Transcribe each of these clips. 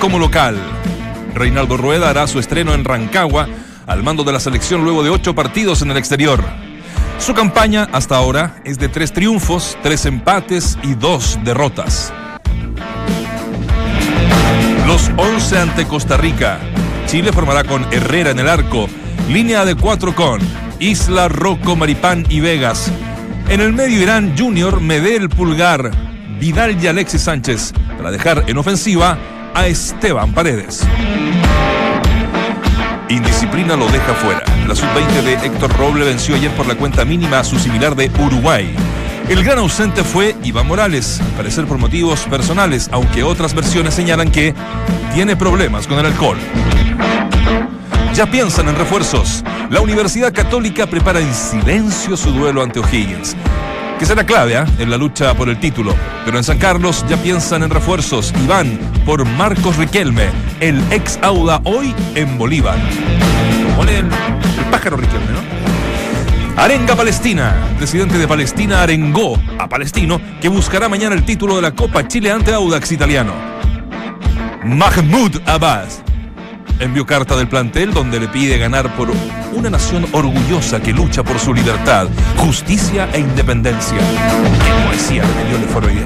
Como local. Reinaldo Rueda hará su estreno en Rancagua al mando de la selección luego de ocho partidos en el exterior. Su campaña hasta ahora es de tres triunfos, tres empates y dos derrotas. Los 11 ante Costa Rica. Chile formará con Herrera en el arco, línea de cuatro con Isla, Rocco, Maripán y Vegas. En el medio irán Junior, Medel, Pulgar, Vidal y Alexis Sánchez para dejar en ofensiva a Esteban Paredes. Indisciplina lo deja fuera. La sub-20 de Héctor Roble venció ayer por la cuenta mínima a su similar de Uruguay. El gran ausente fue Iván Morales, al parecer por motivos personales, aunque otras versiones señalan que tiene problemas con el alcohol. Ya piensan en refuerzos. La Universidad Católica prepara en silencio su duelo ante O'Higgins que será clave ¿eh? en la lucha por el título. Pero en San Carlos ya piensan en refuerzos y van por Marcos Riquelme, el ex Auda hoy en Bolívar. El pájaro Riquelme, ¿no? Arenga Palestina. Presidente de Palestina arengó a Palestino que buscará mañana el título de la Copa Chile ante Audax italiano. Mahmoud Abbas envió carta del plantel donde le pide ganar por una nación orgullosa que lucha por su libertad, justicia e independencia. Poesía foro hoy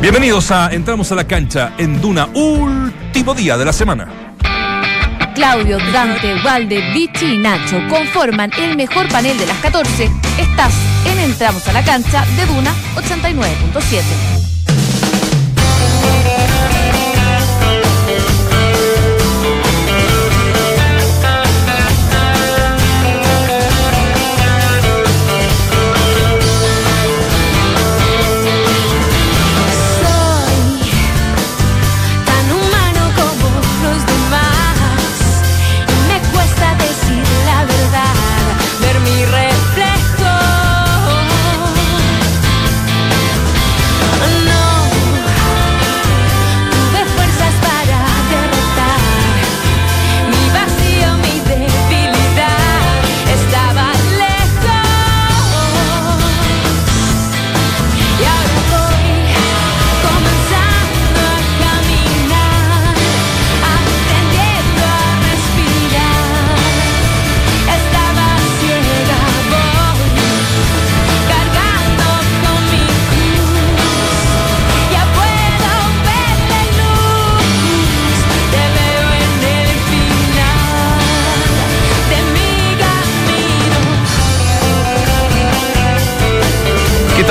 Bienvenidos a Entramos a la cancha en Duna, último día de la semana. Claudio, Dante, Valde, Vichy y Nacho conforman el mejor panel de las 14. Estás en Entramos a la cancha de Duna 89.7.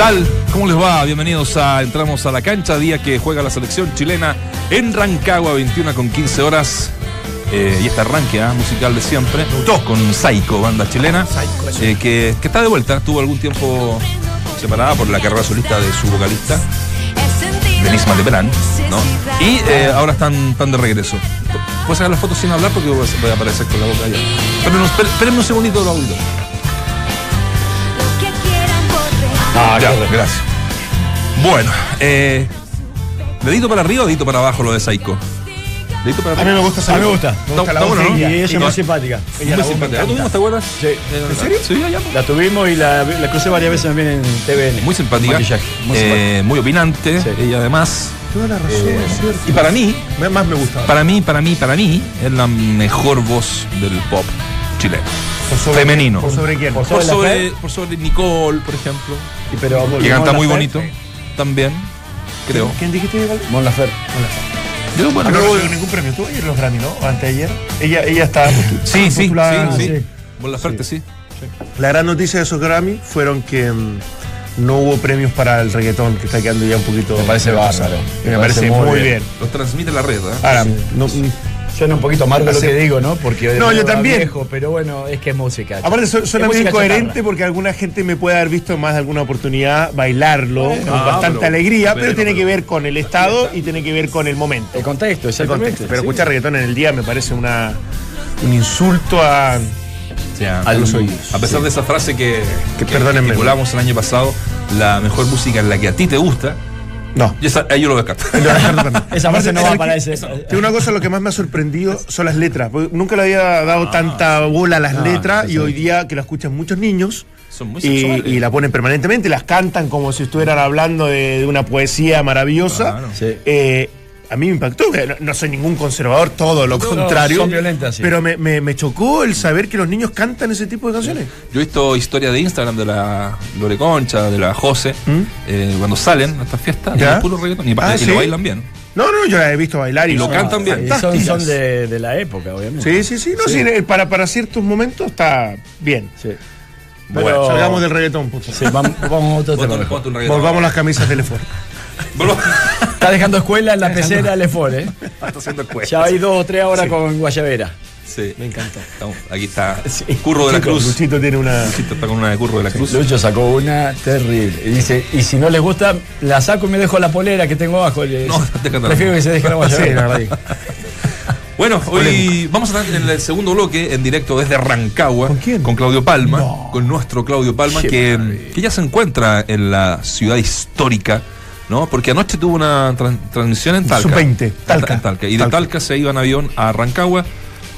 tal? ¿Cómo les va? Bienvenidos a Entramos a la cancha, día que juega la selección chilena en Rancagua, 21 con 15 horas. Eh, y este arranque ¿ah? musical de siempre, con Psycho, banda chilena, eh, que, está de vuelta, tuvo algún tiempo separada por la carrera solista de su vocalista, Denise Maldeperán, ¿no? Y eh, ahora están, están de regreso. Puedes sacar las fotos sin hablar porque voy a aparecer con la boca allá. Espérenme un segundito lo. Ah, ya, gracias. Bueno, eh, ¿dedito para arriba o dedito para abajo lo de Saiko? ¿Dedito para arriba? A mí me gusta Saiko. A mí me gusta. Me gusta la voz, ¿no? Y ella es muy simpática. Ella muy simpática. ¿La tuvimos, te acuerdas? Sí. ¿En serio? Sí, allá. La tuvimos y la, la crucé varias veces también en TVN. Muy simpática. Muy, eh, muy opinante. Sí. Ella además. Toda la razón, eh, es cierto. Y para mí. Más me gusta. Para mí, para mí, para mí, es la mejor voz del pop chileno. Femenino. ¿Por sobre quién? Por sobre, por sobre, Nicole, por ejemplo. Y pero, que canta muy bonito. También, creo. ¿Quién dijiste? Mon Lafer. Yo, bueno, no recibió ningún premio. ¿Tuvo ayer los Grammy, no? ¿O anteayer? Ella, ella está. Sí, sí, sí, sí. Mon Laferte, sí. La gran noticia de esos Grammy fueron que mm, no hubo premios para el reggaetón, que está quedando ya un poquito. Me parece bárbaro. Me, parece, muy bien. Los transmite la red, ¿eh? Ahora, no, Suena un poquito amargo lo que digo, ¿no? Porque no, yo también. Viejo, pero bueno, es que es música. Aparte, suena muy incoherente porque alguna gente me puede haber visto más de alguna oportunidad bailarlo con ah, bastante alegría, pero, tiene que ver con el estado y tiene que ver con el momento. El contexto. El contexto. Pero escuchar reggaetón en el día me parece una, un insulto a. a los oídos. A pesar de esa frase que, que, que el año pasado, la mejor música es la que a ti te gusta, no. Y esa, ahí yo lo descarto. esa frase no va para ese. una cosa, lo que más me ha sorprendido son las letras. Nunca le había dado ah, tanta bola a las ah, letras y hoy día que la escuchan muchos niños. Son muy y, y, la ponen permanentemente, las cantan como si estuvieran hablando de, una poesía maravillosa. Eh, a mí me impactó. que No, no soy ningún conservador, todo lo No, contrario. son violentas, sí. Pero me, me- me chocó el saber que los niños cantan ese tipo de canciones. Yo he visto historias de Instagram de la Lore Concha, de la Jose, ¿Mm? eh, cuando salen a estas fiestas, y puro reggaetón, y, Ah, y ¿sí? lo bailan bien. No, no, yo la he visto bailar y, Y lo son cantan bien. Y son, son de, de la época, obviamente. Sí, sí, sí. No, sí, eh, para, para ciertos momentos está bien. Sí. Bueno, salgamos del reggaetón, puto. Sí, vamos, vamos a otro tema. Volvamos las camisas. Volvamos. Está dejando escuela en la pecera Lefort, ¿eh? Está haciendo encuestas. Ya hay dos o tres ahora con Guayavera. Sí. Me encanta. Estamos- aquí está Sí. Curro de la Cruz. Luchito tiene una. Luchito está con una de Curro de la Cruz. Lucho sacó una terrible. Y dice, y si no les gusta, la saco y me dejo la polera que tengo abajo. Le- No. Prefiero que se deje la Sí, Guayavera. la verdad. Bueno, hoy vamos a estar en el segundo bloque en directo desde Rancagua ¿Con quién? Claudio Palma, No. con nuestro Claudio Palma, que, que ya se encuentra en la ciudad histórica, ¿no? Porque anoche tuvo una tran- transmisión en Talca. Sub-20, En Talca. en Talca. Y de Talca. Talca se iba en avión a Rancagua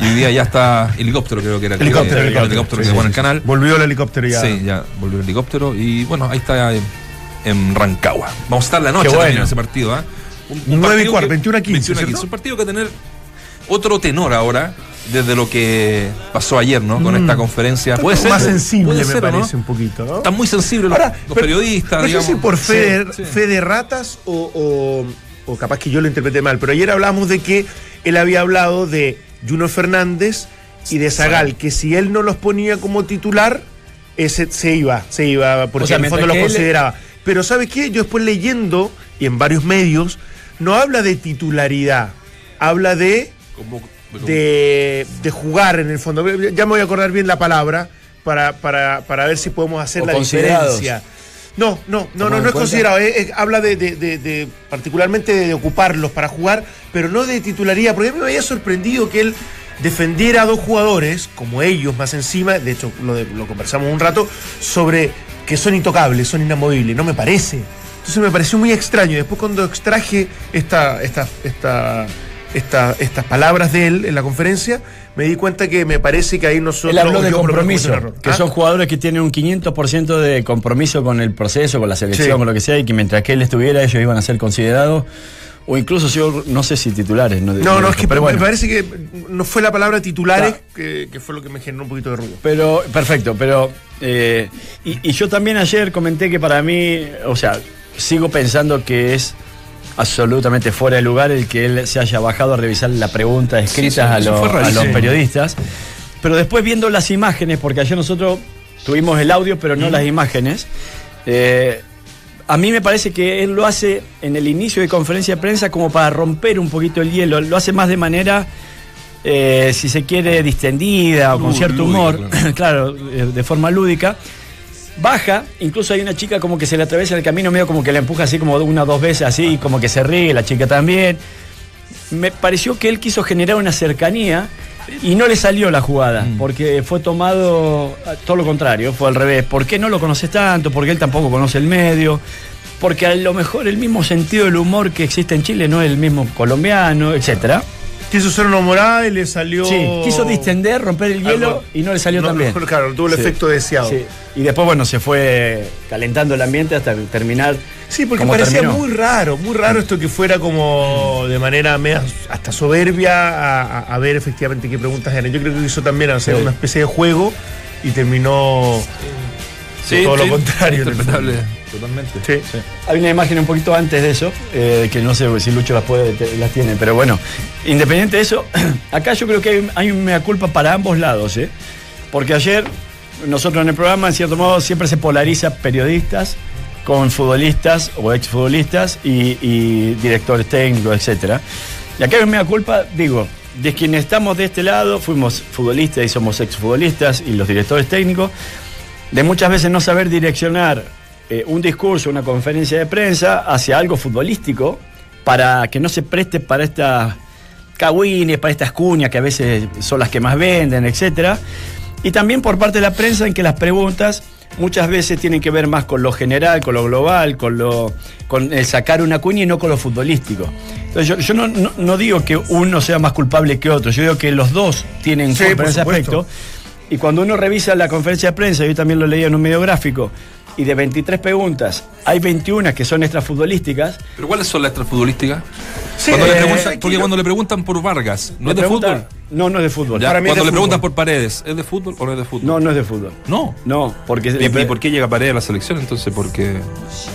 y hoy día ya está helicóptero, creo que era. el Helicóptero, que- el helicóptero. helicóptero Sí, que sí, el canal. Volvió el helicóptero ya. Sí, ya volvió el helicóptero y bueno, ahí está en, en Rancagua. Vamos a estar la noche también en ese partido. ¿ah? Un, Nueve y partido cuarto, que- 21 a 15, 21 a ¿cierto? 15. Un partido que va a tener otro tenor ahora, desde lo que pasó ayer, ¿no? Con Mm. esta conferencia. Puede ser. más sensible, puede me parece un poquito, ¿no? Están muy sensibles los, Ahora, los pero- periodistas, No sé si por fe, Sí, sí. fe de ratas o, o- o capaz que yo lo interpreté mal, pero ayer hablamos de que él había hablado de Juno Fernández y de Zagal, que si él no los ponía como titular, ese se iba, se iba, porque O sea, en el fondo los él- consideraba. Pero ¿sabes qué? Yo después leyendo, y en varios medios, no habla de titularidad, habla de como- de, de jugar en el fondo. Ya me voy a acordar bien la palabra para, para, para ver si podemos hacer O la diferencia. No, no, no, no, ¿Tomado en no es considerado. eh, eh, habla de, de- de- de- particularmente de, ocuparlos para jugar, pero no de titularidad. Porque a mí me había sorprendido que él defendiera a dos jugadores, como ellos más encima, de hecho lo, de- lo conversamos un rato, sobre que son intocables, son inamovibles. No me parece. Entonces me pareció muy extraño. Y Después cuando extraje esta, esta, esta, esta- estas palabras de él en la conferencia, me di cuenta que me parece que ahí nosotros... Él habló de compromiso, que ¿Ah? son jugadores que tienen un 500% de compromiso con el proceso, con la selección, Sí. con lo que sea, y que mientras que él estuviera, ellos iban a ser considerados, o incluso, yo no sé si titulares. No, No, no, es que pero me parece que no fue la palabra titulares Claro. que, que fue lo que me generó un poquito de ruido. Pero, perfecto, pero. eh, y, y yo también ayer comenté que para mí, o sea, sigo pensando que es absolutamente fuera de lugar el que él se haya bajado a revisar la pregunta escrita sí, a, eso los- fue a los periodistas. Pero después viendo las imágenes, porque ayer nosotros tuvimos el audio, pero no las imágenes. eh, a mí me parece que él lo hace en el inicio de conferencia de prensa como para romper un poquito el hielo. Lo hace más de manera, eh, si se quiere, distendida o con Lú- cierto lúdica, humor, claro. claro, eh, de forma lúdica. Baja, incluso hay una chica como que se le atraviesa el camino, medio como que la empuja así como una o dos veces, así, como que se ríe, la chica también. Me pareció que él quiso generar una cercanía y no le salió la jugada, Mm. porque fue tomado todo lo contrario, fue al revés. ¿Por qué no lo conoces tanto? Porque él tampoco conoce el medio. Porque a lo mejor el mismo sentido del humor que existe en Chile no es el mismo colombiano, etcétera. Quiso ser una morada y le salió. Sí, quiso distender, romper el hielo Algo- y no le salió No, tan bien. no, Claro, tuvo el Sí. efecto deseado. Sí. Y después, bueno, se fue calentando el ambiente hasta terminar. Sí, porque parecía terminó. muy raro, muy raro esto que fuera como de manera media, hasta soberbia a, a- a ver efectivamente qué preguntas eran. Yo creo que hizo también hacer una especie de juego y terminó Sí, todo sí, lo contrario. totalmente. Sí. Hay una imagen un poquito antes de eso, eh, que no sé si Lucho las puede, las tiene, pero bueno, independiente de eso, acá yo creo que hay, hay un mea culpa para ambos lados, ¿eh? Porque ayer nosotros en el programa, en cierto modo, siempre se polariza periodistas con futbolistas o exfutbolistas y, y directores técnicos, etcétera. Y acá hay un mea culpa, digo, de quienes estamos de este lado, fuimos futbolistas y somos exfutbolistas y los directores técnicos, de muchas veces no saber direccionar eh, un discurso, una conferencia de prensa hacia algo futbolístico para que no se preste para estas cagüines, para estas cuñas que a veces son las que más venden, etcétera. Y también por parte de la prensa en que las preguntas muchas veces tienen que ver más con lo general, con lo global, con lo con el sacar una cuña y no con lo futbolístico. Entonces yo, yo no, no- no digo que uno sea más culpable que otro, yo digo que los dos tienen Sí, culpa en ese aspecto. Y cuando uno revisa la conferencia de prensa, yo también lo leía en un medio gráfico, y de 23 preguntas, hay 21 que son extrafutbolísticas. ¿Pero cuáles son las extrafutbolísticas? Sí, Cuando le eh, preguntan- aquí porque cuando le preguntan por Vargas, ¿no es de fútbol? No, no es de fútbol. Ya, Para mí Cuando le preguntan fútbol. por Paredes, ¿es de fútbol o no es de fútbol? No, no es de fútbol. No. No, porque ¿Y, y por qué llega Paredes a la selección entonces? Porque.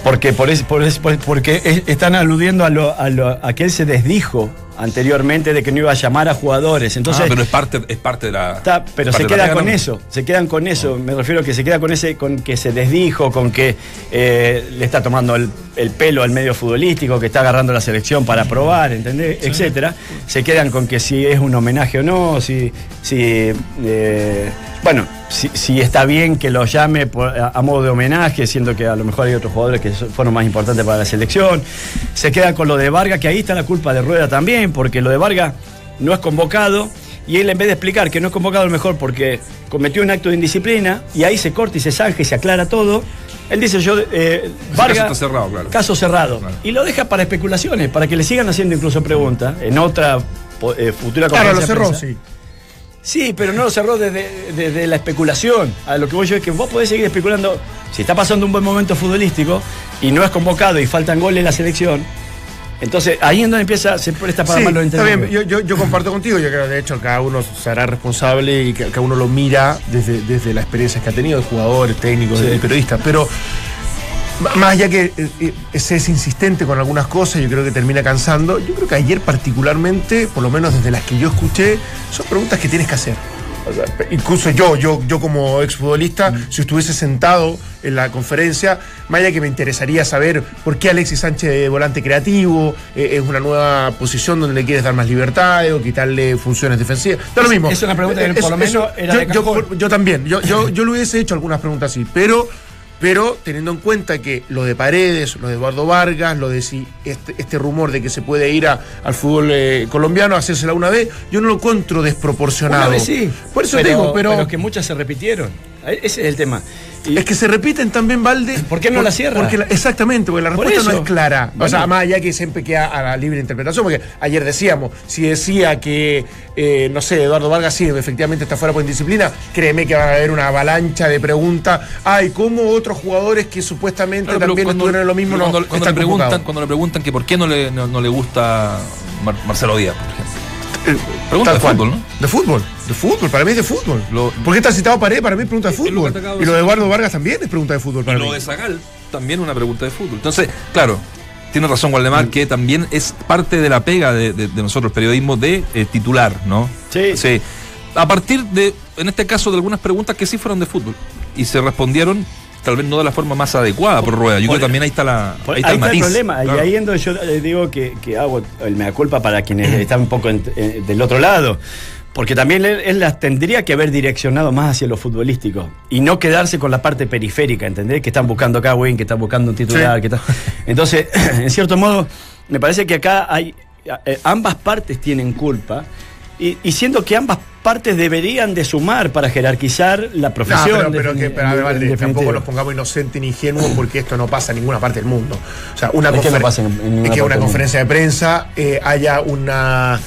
Porque, por es- por es- por- porque es- están aludiendo a, lo, a, lo- a que él se desdijo anteriormente de que no iba a llamar a jugadores. Entonces, ah, pero es parte, es parte de la. Está, pero se queda con ¿no? eso, se quedan con eso, me refiero a que se queda con ese, con que se desdijo, con que eh, le está tomando el, el pelo al medio futbolístico, que está agarrando la selección para probar, ¿entendés? Etcétera. Se quedan con que si es un homenaje o no, si, si eh, bueno, si, si está bien que lo llame por- a, a modo de homenaje, siendo que a lo mejor hay otros jugadores que fueron más importantes para la selección. Se queda con lo de Vargas, que ahí está la culpa de Rueda también, porque lo de Vargas no es convocado. Y él en vez de explicar que no es convocado a lo mejor porque cometió un acto de indisciplina y ahí se corta y se zanja y se aclara todo, él dice yo, eh, Vargas, caso cerrado, claro. caso cerrado. Claro. Y lo deja para especulaciones, para que le sigan haciendo incluso preguntas en otra eh, futura Claro, lo cerró, prensa. sí. Sí, pero no lo cerró desde, desde la especulación. A lo que voy yo es que vos podés seguir especulando. Si está pasando un buen momento futbolístico y no es convocado y faltan goles en la selección, entonces ahí es donde empieza, se presta para Sí, malos está bien, yo, yo, yo comparto contigo, yo creo que de hecho cada uno será responsable y que cada uno lo mira desde, desde la experiencia que ha tenido de jugadores, técnicos, Sí. de periodistas, pero más allá que eh, eh, ese es insistente con algunas cosas, yo creo que termina cansando, yo creo que ayer particularmente, por lo menos desde las que yo escuché, son preguntas que tienes que hacer. O sea, pe- Incluso yo, yo, yo como exfutbolista, si estuviese sentado en la conferencia, más allá que me interesaría saber por qué Alexis Sánchez de volante creativo, eh, es una nueva posición donde le quieres dar más libertad o quitarle funciones defensivas. Lo mismo. Es una pregunta que por lo menos era yo, de yo también, yo, yo, yo le hubiese hecho algunas preguntas así, pero, pero teniendo en cuenta que lo de Paredes, lo de Eduardo Vargas, lo de si este, este rumor de que se puede ir a- al fútbol eh, colombiano a hacérsela una vez, yo no lo encuentro desproporcionado. Una vez sí. Por eso pero, te digo, pero, que muchas se repitieron. Ese es el tema. Y- es que se repiten también, Valde. ¿Por qué no la cierra? Porque la- exactamente, porque la Por respuesta no es clara. O Bueno. sea, más allá que siempre queda a la libre interpretación, porque ayer decíamos, si decía que, eh, no sé, Eduardo Vargas sí, efectivamente está fuera por indisciplina, créeme que va a haber una avalancha de preguntas. Ay, ¿cómo otros jugadores que supuestamente Claro, también cuando- estuvieron en lo mismo pero no cuando, cuando están le preguntan, cuando le preguntan que por qué no le, no, no le gusta Mar- Marcelo Díaz, por ejemplo. Pregunta de cual. fútbol, ¿no? De fútbol, de fútbol, para mí es de fútbol. Lo- ¿Por qué está citado Pared? Para mí es pregunta de Es lo fútbol. de Y lo de. Eduardo Vargas también es pregunta de fútbol para y mí. lo de Zagal, también una pregunta de fútbol. Entonces, claro, tiene razón Waldemar, que también es parte de la pega de, de- de nosotros, periodismo, de eh, titular, ¿no? Sí. Sí. A partir de, en este caso, de algunas preguntas que sí fueron de fútbol. Y se respondieron, tal vez no de la forma más adecuada por Rueda. Yo Por- creo que también ahí está la. Por- ahí ahí está el está el matiz. problema. Claro. Y ahí es donde yo eh, digo que, que hago el mea culpa para quienes están un poco en- eh, del otro lado. Porque también él, él las tendría que haber direccionado más hacia lo futbolístico y no quedarse con la parte periférica, ¿entendés? Que están buscando acá, Win, que están buscando un titular. Sí. Que está... Entonces, en cierto modo, me parece que acá hay eh, ambas partes tienen culpa y, y siendo que ambas partes deberían de sumar para jerarquizar la No, profesión. pero, pero defini- que, pero, definitiva. tampoco nos pongamos inocentes ni ingenuos porque esto no pasa en ninguna parte del mundo. O sea, una, Es que no confer- pasa en- en ninguna es que una conferencia de prensa eh, haya una,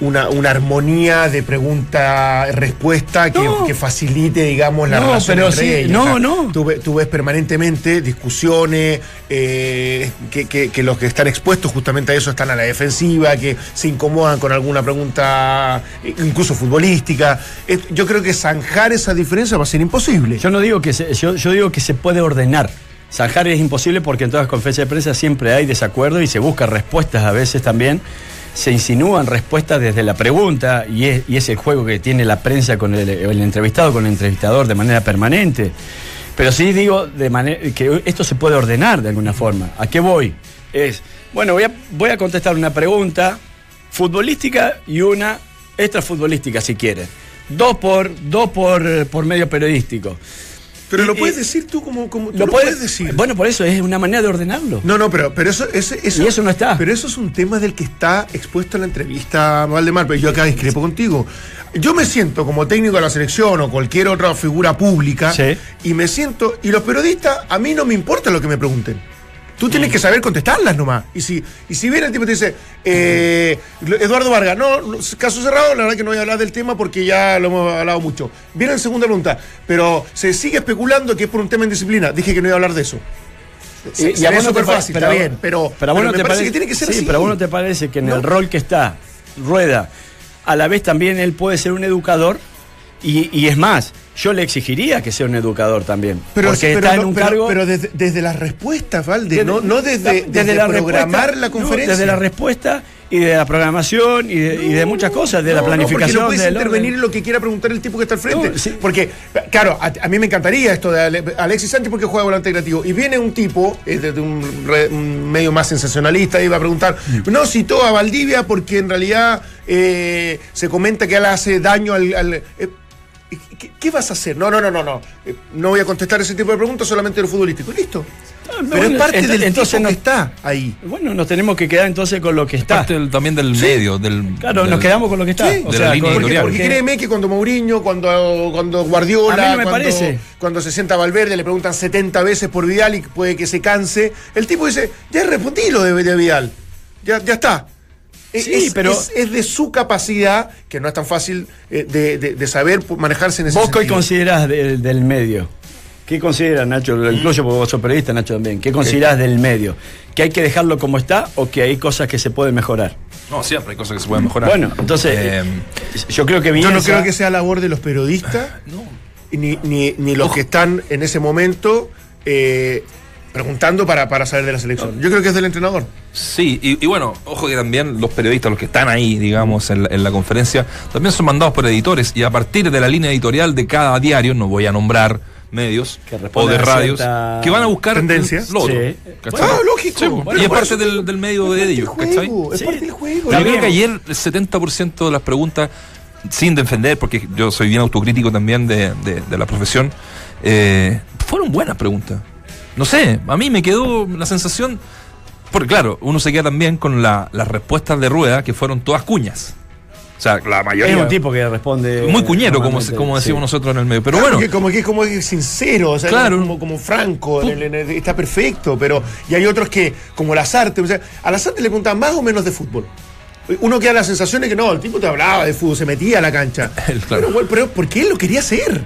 una, una armonía de pregunta-respuesta que, No. que facilite, digamos, la No, relación pero entre sí, ellos. no, no. Tú, tú ves permanentemente discusiones eh, que, que- que los que están expuestos justamente a eso están a la defensiva, que se incomodan con alguna pregunta, eh, incluso futbolística. Yo creo que zanjar esa diferencia va a ser imposible. Yo no digo que se, yo, yo digo que se puede ordenar. Zanjar es imposible porque en todas las conferencias de prensa siempre hay desacuerdo y se buscan respuestas a veces también. Se insinúan respuestas desde la pregunta y es, el juego que tiene la prensa con el, entrevistado, con el entrevistador de manera permanente. Pero sí digo de que esto se puede ordenar de alguna forma. ¿A qué voy? Es, bueno, voy a, contestar una pregunta futbolística y una extrafutbolística si quieren. Dos por, dos por, eh, por medio periodístico. Pero Y- lo puedes decir tú como, como tú Lo lo puede- puedes decir. Bueno, por eso es una manera de ordenarlo. No, no, pero, pero eso, ese- eso. Y eso no está. Pero eso es un tema del que está expuesto en la entrevista, Valdemar, pero yo acá discrepo contigo. Yo me siento como técnico de la selección o cualquier otra figura pública Sí. y me siento. Y los periodistas, a mí no me importa lo que me pregunten. Tú tienes que saber contestarlas nomás. Y si, y si viene el tipo y te dice, eh, Eduardo Vargas, no, caso cerrado, la verdad que no voy a hablar del tema porque ya lo hemos hablado mucho. Viene la segunda pregunta, pero se sigue especulando que es por un tema en disciplina. Dije que no iba a hablar de eso. Se- Y- se y a ve vos no te súper pa- fácil, está bien, pero, pero a vos pero no me te parece parece que tiene que ser sí, así. pero a vos no te parece que en No. el rol que está Rueda, a la vez también él puede ser un educador y, y es más, yo le exigiría que sea un educador también, Pero, porque pero está en un pero- cargo pero desde, desde las respuestas, Valde, desde- no, no desde, desde la programar la no, conferencia. desde la respuesta y de la programación y de, y de muchas cosas, de la No, no, planificación. porque no puedes del intervenir orden. en lo que quiera preguntar el tipo que está al frente. Sí. Porque, claro, a, a mí me encantaría esto de Ale- Alexis Sánchez porque juega volante creativo. Y viene un tipo, eh, de, de un, re- un medio más sensacionalista, y va a preguntar, Mm. no citó a Valdivia porque en realidad eh, se comenta que él hace daño al... al- eh, ¿qué, qué vas a hacer? No, no, no, no, no. Eh, no voy a contestar ese tipo de preguntas, solamente lo futbolístico. Listo. Pero bueno, es parte ent- del entonces tipo no- que está ahí. Bueno, nos tenemos que quedar entonces con lo que está. Parte del- también del medio, del. Claro, del- nos quedamos con lo que está. Sí, O de sea, la línea con- Porque, editorial. porque créeme que cuando Mourinho, cuando, cuando Guardiola, A mí no me cuando, parece. cuando se sienta Valverde, le preguntan 70 veces por Vidal y puede que se canse, el tipo dice, ya respondí lo de, de Vidal, ya, ya está. Es- Sí, es, pero- es- es de su capacidad, que no es tan fácil eh, de, de- de saber manejarse en ese ¿Vos qué sentido. considerás del, del medio? ¿Qué consideras, Nacho? Lo incluyo porque vos sos periodista, Nacho, también. ¿Qué considerás del medio? ¿Que hay que dejarlo como está o que hay cosas que se pueden mejorar? No, siempre hay cosas que se pueden mejorar. Bueno, entonces, Eh, yo creo que Yo no creo que sea labor de los periodistas, ni, ni, ni los que están en ese momento eh, preguntando para, para saber de la selección. Yo creo que es del entrenador. Sí, y, y bueno, ojo que también los periodistas, los que están ahí, digamos, en la, en la conferencia, también son mandados por editores y a partir de la línea editorial de cada diario, no voy a nombrar medios Que o de radios, cierta que van a buscar tendencias. lo otro, Sí. Ah, lógico. Sí, Bueno, y es parte del, del medio de ellos, Es es Sí. parte del juego. Yo creo que ayer el 70% de las preguntas, sin defender, porque yo soy bien autocrítico también de, de- de la profesión, eh, fueron buenas preguntas. No sé, a mí me quedó la sensación, porque claro, uno se queda también con la- las respuestas de Rueda, que fueron todas cuñas. O sea, la mayoría... Es un tipo que responde. muy cuñero, como, como decimos sí. nosotros en el medio. Pero Claro, bueno, que como que como es sincero, o sea, Claro. como, como franco, en el- en el- está perfecto, pero y hay otros que, como Lazarte, o sea, a Lazarte le preguntan más o menos de fútbol. Uno queda la sensación de que no, el tipo te hablaba de fútbol, se metía a la cancha. El- claro. Pero, bueno, pero ¿por qué él lo quería hacer?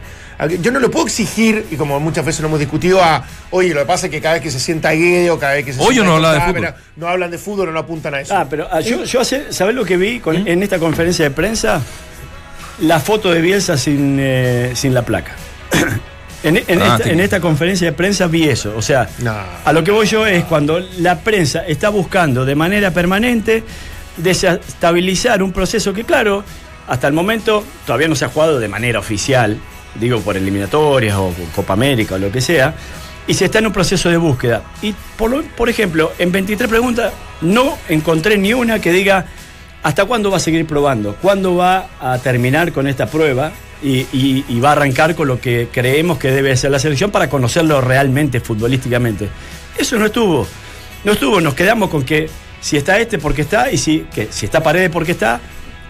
Yo no lo puedo exigir, y como muchas veces lo hemos discutido, a, oye, lo que pasa es que cada vez que se sienta Guedo, cada vez que se Hoy sienta no habla de fútbol. No hablan de fútbol o no apuntan a eso. Ah, pero ah, yo, yo hace- ¿sabés lo que vi ¿Mm? en esta conferencia de prensa? La foto de Bielsa sin, eh, sin la placa. en, en Ah, esta, te- en esta conferencia de prensa vi eso. O sea, No. a lo que voy yo es cuando la prensa está buscando de manera permanente desestabilizar un proceso que, claro, hasta el momento todavía no se ha jugado de manera oficial, digo por eliminatorias o Copa América o lo que sea, y se está en un proceso de búsqueda. Y por, por ejemplo, en 23 preguntas no encontré ni una que diga hasta cuándo va a seguir probando, cuándo va a terminar con esta prueba y, y- y va a arrancar con lo que creemos que debe ser la selección para conocerlo realmente futbolísticamente. Eso no estuvo. No estuvo, nos quedamos con que si está este, porque está, y si, que, si está Paredes, porque está,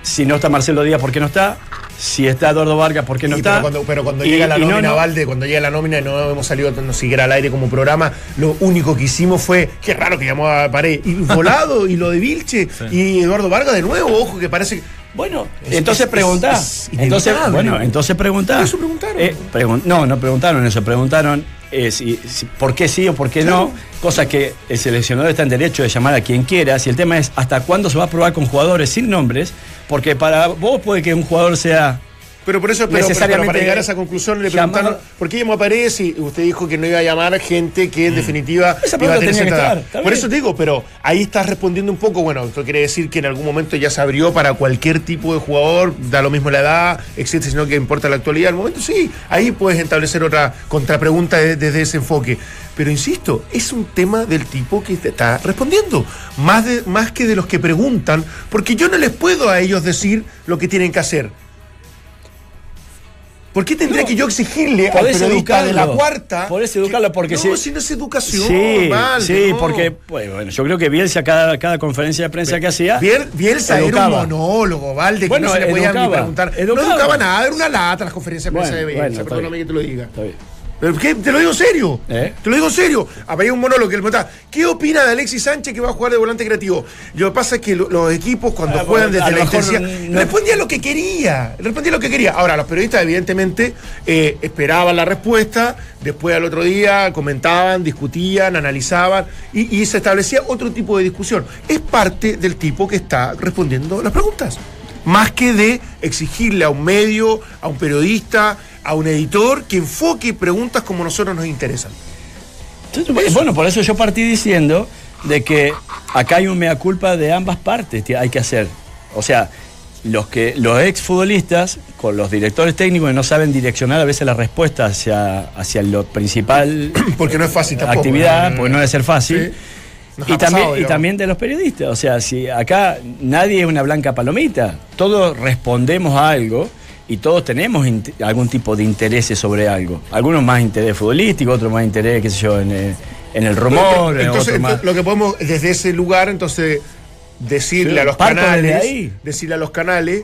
si no está Marcelo Díaz, porque no está, si está Eduardo Vargas, porque no Sí, está. pero cuando, pero cuando Y- llega la no, nómina, no. Valde, cuando llega la nómina y no hemos salido ni siquiera al aire como programa, lo único que hicimos fue, qué raro que llamó a Pared, y Volado, y lo de Vilche, y Eduardo Vargas de nuevo, ojo, que parece que... Bueno, Es- entonces es- preguntá. es entonces, bueno, entonces preguntá. Eso preguntaron. Eh, pregun- no, no preguntaron eso, preguntaron eh, si- si- por qué sí o por qué no, cosa que el seleccionador está en derecho de llamar a quien quiera. Si el tema es hasta cuándo se va a probar con jugadores sin nombres, porque para vos puede que un jugador sea Pero por eso, pero, pero- Necesariamente pero para llegar a esa conclusión le preguntaron, ¿por qué llamó a Paredes? Y usted dijo que no iba a llamar gente que en definitiva Esa iba a tener tenía que estar, Por eso te digo, pero ahí estás respondiendo un poco, bueno, esto quiere decir que en algún momento ya se abrió para cualquier tipo de jugador, da lo mismo la edad, etcétera, sino que importa la actualidad. Al momento sí, ahí puedes establecer otra contrapregunta de- desde ese enfoque. Pero insisto, es un tema del tipo que te está respondiendo, más, de, más que de los que preguntan, porque yo no les puedo a ellos decir lo que tienen que hacer. ¿Por qué tendría No, que yo exigirle al podés periodista de la educarlo, cuarta? podés educarlo porque no, si- si no es educación, Sí, Valde, sí, no. porque pues, bueno, yo creo que Bielsa cada, cada conferencia de prensa que hacía Biel- Bielsa era un monólogo, Valde, que no se le podía ni preguntar. educaba. No educaba nada, era una lata las conferencias de prensa Bueno, de Bielsa, bueno, perdóname que te lo diga. Está bien. Pero, ¿qué? Te lo digo en serio. ¿Eh? Te lo digo en serio. Había un monólogo que le preguntaba, ¿qué opina de Alexis Sánchez que va a jugar de volante creativo? Lo que pasa es que lo- los equipos cuando Ah, juegan desde la intensidad, no- respondía lo que quería. Respondía lo que quería. Ahora, los periodistas evidentemente eh, esperaban la respuesta, después al otro día comentaban, discutían, analizaban y, y se establecía otro tipo de discusión. Es parte del tipo que está respondiendo las preguntas. Más que de exigirle a un medio, a un periodista, a un editor que enfoque preguntas como nosotros nos interesan. Entonces, bueno, por eso yo partí diciendo de que acá hay un mea culpa de ambas partes, que hay que hacer. O sea, los que los exfutbolistas con los directores técnicos que no saben direccionar a veces la respuesta hacia, hacia lo principal Porque no es fácil tampoco. actividad, porque no debe ser fácil. Sí. Y también, pasado, y también de los periodistas. O sea, si acá nadie es una blanca palomita, todos respondemos a algo y todos tenemos algún tipo de intereses sobre algo. Algunos más interés futbolístico, otros más interés, qué sé yo, en, eh, en el rumor, en Entonces, más. lo que podemos desde ese lugar, entonces, decirle a los canales, ahí. decirle a los canales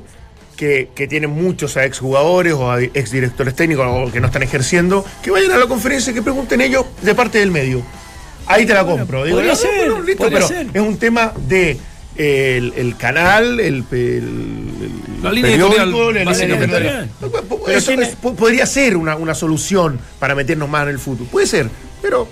que, que tienen muchos a exjugadores o a exdirectores técnicos o que no están ejerciendo, que vayan a la conferencia y que pregunten ellos de parte del medio. Ahí te la compro. Digo, podría no, ser, bueno, listo, podría pero ser. es un tema de el, el canal, el, pe- el- el La línea periódico, la línea. Pero Eso es- po- podría ser una, una solución para meternos más en el fútbol. Puede ser, pero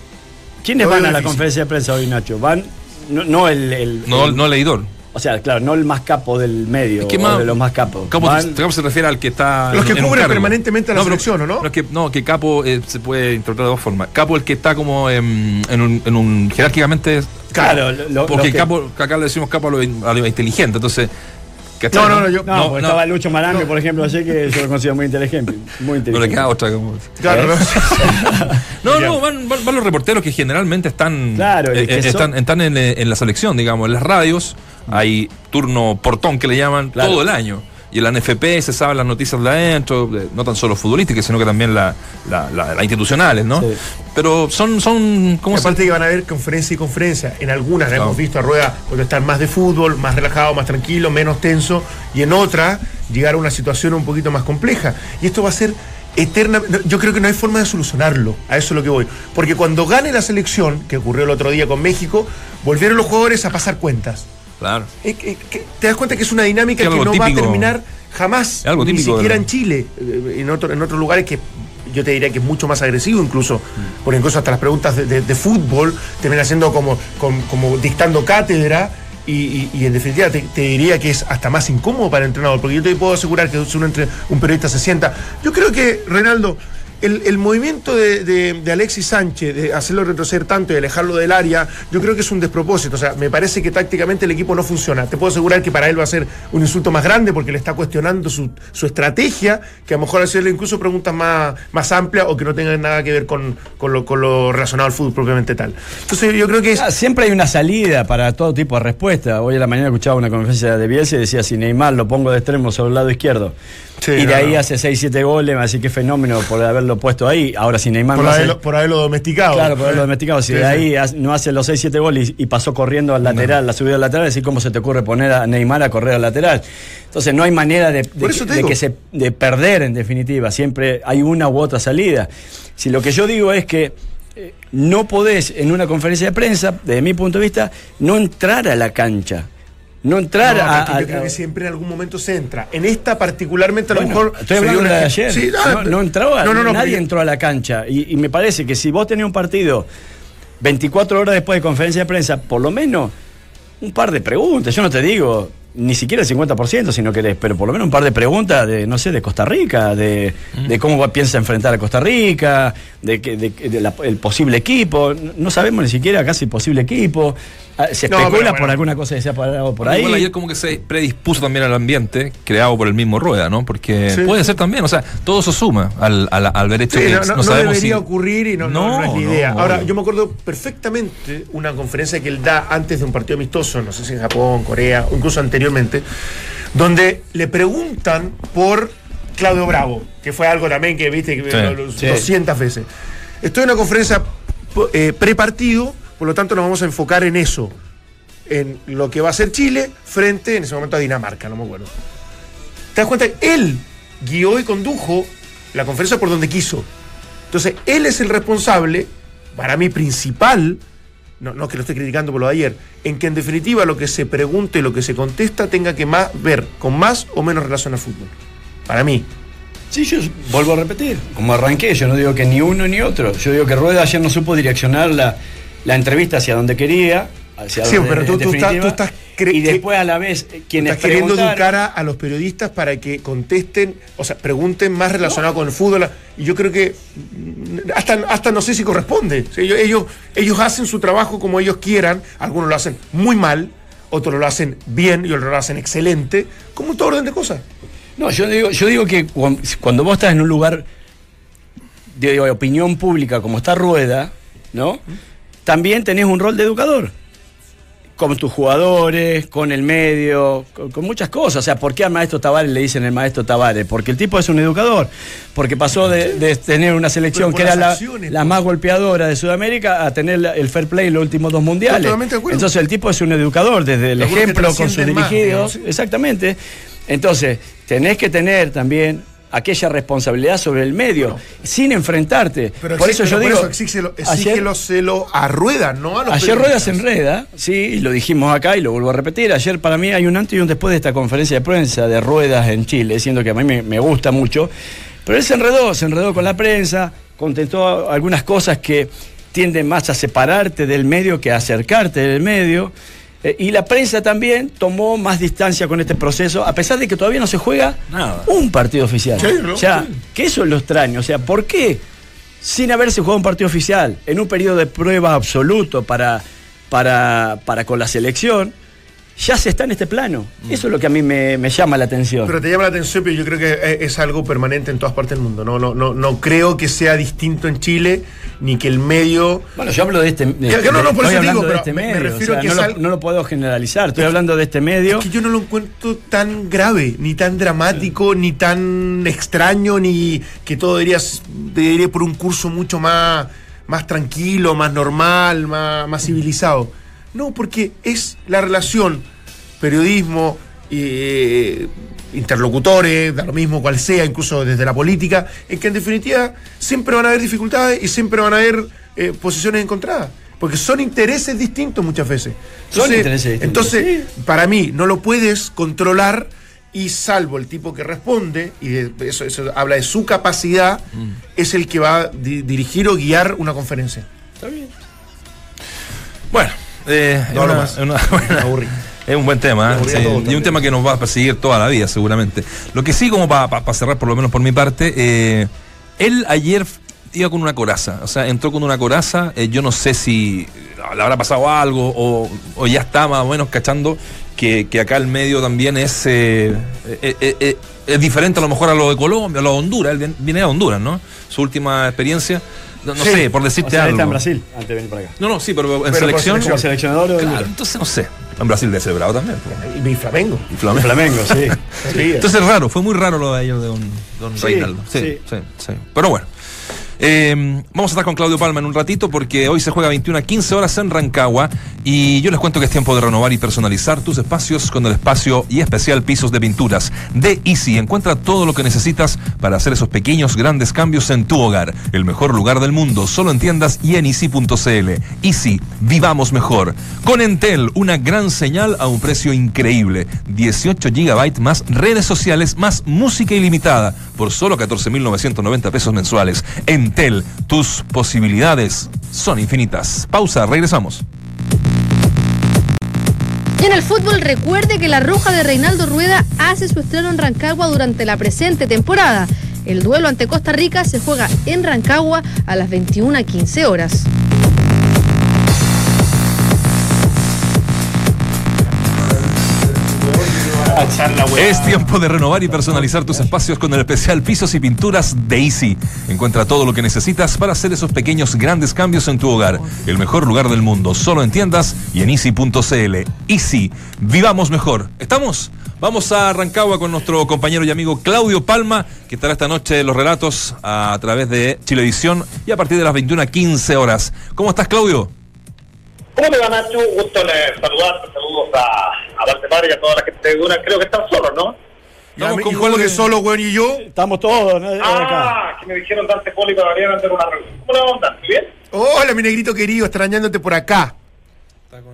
¿Quiénes van a la difícil. conferencia de prensa hoy, Nacho? Van, no, no el, el- No, el- no leidor. O sea, claro, no el más capo del medio, Es que o más- de los más capos. Capo, Van- Capo se refiere al que está. Los que en un cubren cargo. permanentemente a la pero- selección, ¿o no? pero es que, no, que Capo eh, se puede interpretar de dos formas. Capo el que está como en, en un, en un jerárquicamente. Claro, lo- lo- porque los que- Capo, acá le decimos Capo a lo, a lo inteligente. Entonces. ¿Cachai, No, no, no, yo- No, estaba Lucho Marambe, por ejemplo, así que yo lo considero muy inteligente. Muy inteligente. No le queda otra. Como... Claro, ¿Eh? No, no, van, van- van los reporteros que generalmente están, Claro, eh, que eh, están, son- están en, en la selección, digamos, en las radios. Hay turno portón que le llaman Claro. todo el año. Y en la NFP se saben las noticias de adentro, de- no tan solo futbolísticas, sino que también la- la- la- las institucionales, ¿no? Sí. Pero son, son ¿cómo Y se aparte que van a haber conferencia y conferencia. En algunas la Claro. hemos visto a rueda cuando están más de fútbol, más relajado, más tranquilo, menos tenso. Y en otra, llegar a una situación un poquito más compleja. Y esto va a ser eterna. Yo creo que no hay forma de solucionarlo. A eso es lo que voy. Porque cuando gane la selección, que ocurrió el otro día con México, volvieron los jugadores a pasar cuentas. Claro. Que te das cuenta que es una dinámica Es que no va a terminar jamás, Es algo ni típico siquiera en Chile, eh, en, otro- en otros lugares que yo te diría que es mucho más agresivo incluso, porque incluso hasta las preguntas de, de- de fútbol terminan siendo como, como, como dictando cátedra. Y, y- y en definitiva te, te diría que es hasta más incómodo para el entrenador, porque yo te puedo asegurar que si un, entre- un periodista se sienta. Yo creo que, Reinaldo, el, el movimiento de, de- Alexis Sánchez, de hacerlo retroceder tanto y alejarlo del área, yo creo que es un despropósito. O sea, me parece que tácticamente el equipo no funciona. Te puedo asegurar que para él va a ser un insulto más grande porque le está cuestionando su, su estrategia, que a lo mejor hacerle incluso preguntas más, más amplias o que no tengan nada que ver con, con lo, con lo relacionado al fútbol propiamente tal. Entonces yo creo que. Ah, siempre hay una salida para todo tipo de respuesta. Hoy a la mañana escuchaba una conferencia de Bielsa y decía, si Neymar lo pongo de extremo sobre el lado izquierdo. Sí, y de no, ahí no. hace 6, 7 goles, así que fenómeno por haberlo puesto ahí. Ahora si Neymar Por no hace- haberlo, por haberlo domesticado. Claro, por haberlo domesticado. Si Sí, de ahí no hace los 6, 7 goles y, pasó corriendo al lateral, la subida al lateral, así cómo se te ocurre poner a Neymar a correr al lateral. Entonces no hay manera de, que se, de perder en definitiva. Siempre hay una u otra salida. Si lo que yo digo es que eh, no podés en una conferencia de prensa, desde mi punto de vista, no entrar a la cancha. No entrar No, a, yo creo que siempre en algún momento se entra. En esta particularmente a lo Bueno, mejor... Estoy hablando de ayer. Sí, no, no entró, a- no, nadie pero- entró a la cancha. Y, y me parece que si vos tenés un partido 24 horas después de conferencia de prensa, por lo menos un par de preguntas. Yo no te digo ni siquiera el 50%, si no querés, pero por lo menos un par de preguntas de, no sé, de Costa Rica, de, de cómo piensa enfrentar a Costa Rica, de, que- de, de la- el posible equipo. No no sabemos ni siquiera casi el posible equipo. Ah, Se No, especula por bueno. alguna cosa que se ha parado por ahí. Igual ayer como que se predispuso también al ambiente creado por el mismo Rueda, ¿no? Porque Sí. puede ser también, o sea, todo eso suma al, al, al ver hecho Sí, que no, no- no sabemos debería si- ocurrir y no, no- no es la idea. no, Ahora, obvio. yo me acuerdo perfectamente una conferencia que él da antes de un partido amistoso, no sé si en Japón, Corea, o incluso anteriormente, donde le preguntan por Claudio Bravo, que fue algo también que viste que Sí, lo- lo- sí. 200 veces. Estoy en una conferencia po- eh, prepartido, por lo tanto nos vamos a enfocar en eso, en lo que va a ser Chile frente en ese momento a Dinamarca, no me acuerdo. ¿Te das cuenta? Él guió y condujo la conferencia por donde quiso. Entonces, él es el responsable, para mí principal, no, no que lo esté criticando por lo de ayer, en que en definitiva lo que se pregunte y lo que se contesta tenga que más, ver con más o menos relación al fútbol. Para mí. Sí, yo vuelvo a repetir, como arranqué, yo no digo que ni uno ni otro, yo digo que Rueda ayer no supo direccionar la, la entrevista hacia donde quería, hacia Sí, donde- pero tú- estás- tú estás y después a la vez eh, quienes Estás queriendo educar a, los periodistas para que contesten, o sea, pregunten más relacionado con el fútbol. Y yo creo que mm, hasta, hasta no sé si corresponde. Ellos, ellos, ellos hacen su trabajo como ellos quieran, algunos lo hacen muy mal, otros lo hacen bien y otros lo hacen excelente, como todo orden de cosas. No, yo digo, yo digo que cuan- cuando vos estás en un lugar de opinión pública como está Rueda, ¿no? También tenés un rol de educador. Con tus jugadores, con el medio, con, con muchas cosas. O sea, ¿por qué al maestro Tavares le dicen el maestro Tavares? Porque el tipo es un educador. Porque pasó de, de tener una selección que era la, acciones, la pues. más golpeadora de Sudamérica a tener el fair play en los últimos dos mundiales. Entonces el tipo es un educador desde el ejemplo con sus más, dirigidos. Exactamente. Entonces, tenés que tener también aquella responsabilidad sobre el medio, sin enfrentarte. Pero por eso yo por digo. eso exígelo, a Rueda, no a los Ayer Rueda se enreda, sí, y lo dijimos acá y lo vuelvo a repetir. Ayer para mí hay un antes y un después de esta conferencia de prensa de Ruedas en Chile, siendo que a mí me, me gusta mucho. Pero él se enredó, se enredó con la prensa, contestó algunas cosas que tienden más a separarte del medio que a acercarte del medio. Eh, y la prensa también tomó más distancia con este proceso, a pesar de que todavía no se juega Nada. un partido oficial. Sí, ¿no? O sea, Sí. que eso es lo extraño. O sea, ¿por qué sin haberse jugado un partido oficial, en un periodo de prueba absoluto para, para, para con la selección, ya se está en este plano? Eso es lo que a mí me, me llama la atención. Pero te llama la atención, pero yo creo que es- es algo permanente en todas partes del mundo. No, no, no, no creo que sea distinto en Chile, ni que el medio. bueno, yo hablo de este que no, no, por eso digo, pero este me- me medio, refiero o sea, que no, es lo, no lo puedo generalizar. Estoy hablando de este medio. Es que yo no lo encuentro tan grave, ni tan dramático, ni tan extraño, ni que todo debería, debería por un curso mucho más, más tranquilo, más normal, más, más civilizado. No, porque es la relación periodismo, eh, interlocutores, da lo mismo cual sea, incluso desde la política, en que en definitiva siempre van a haber dificultades y siempre van a haber eh, posiciones encontradas. Porque son intereses distintos muchas veces. Son intereses distintos, Entonces, para mí, no lo puedes controlar y salvo el tipo que responde, y de- eso, eso habla de su capacidad, Mm. es el que va a di- dirigir o guiar una conferencia. Está bien. Bueno, eh, es No una- más. es una-. Es un buen tema, ¿eh? Sí, y un también. tema que nos va a perseguir toda la vida, seguramente. Lo que sí, como para cerrar, por lo menos por mi parte, eh, él ayer iba con una coraza, o sea, entró con una coraza, eh, yo no sé si le habrá pasado algo o, o ya está más o menos cachando que, que acá el medio también es, eh, es diferente a lo mejor a lo de Colombia, a lo de Honduras, él vien- viene de Honduras, ¿no? Su última experiencia, no, no Sí. sé, por O decirte sea, él algo. está en Brasil antes de venir para acá. No, no, sí, pero en Pero por selección... Como seleccionador o Claro, entonces no sé. En Brasil de ese bravo también. Y, y Flamengo. Y Flamengo. Flamengo, sí. Entonces, es raro, fue muy raro lo de ellos de don, don Sí, Reinaldo. Sí, sí. sí, Pero bueno. Eh, vamos a estar con Claudio Palma en un ratito porque hoy se juega 21 a 15 horas en Rancagua y yo les cuento que es tiempo de renovar y personalizar tus espacios con el espacio y especial pisos de pinturas de Easy. Encuentra todo lo que necesitas para hacer esos pequeños grandes cambios en tu hogar. El mejor lugar del mundo, solo en tiendas y en easy.cl. Easy, vivamos mejor. Con Entel, una gran señal a un precio increíble. 18 GB más redes sociales más música ilimitada por solo 14.990 pesos mensuales. Entel, tus posibilidades son infinitas. Pausa, regresamos. En el fútbol recuerde que la Roja de Reinaldo Rueda hace su estreno en Rancagua durante la presente temporada. El duelo ante Costa Rica se juega en Rancagua a las 21.15 horas. Es tiempo de renovar y personalizar tus espacios con el especial Pisos y Pinturas de Easy. Encuentra todo lo que necesitas para hacer esos pequeños grandes cambios en tu hogar. El mejor lugar del mundo, solo en tiendas y en easy.cl. Easy, vivamos mejor. ¿Estamos? Vamos a Rancagua con nuestro compañero y amigo Claudio Palma, que estará esta noche en los relatos a través de Chilevisión y a partir de las 21 a 15 horas. ¿Cómo estás, Claudio? ¿Cómo te va, Nacho? Gusto en eh, saludarte. Saludos a, a Valdemar y a toda la gente de Duna. Creo que están solos, ¿no? Estamos con que Jorge. solo, weón, y yo. Estamos todos ¿no? acá. Ah, que me dijeron Dante Poli para venir a hacer una reunión. ¿Cómo le vamos Dante? ¿Bien? Hola, mi negrito querido, extrañándote por acá.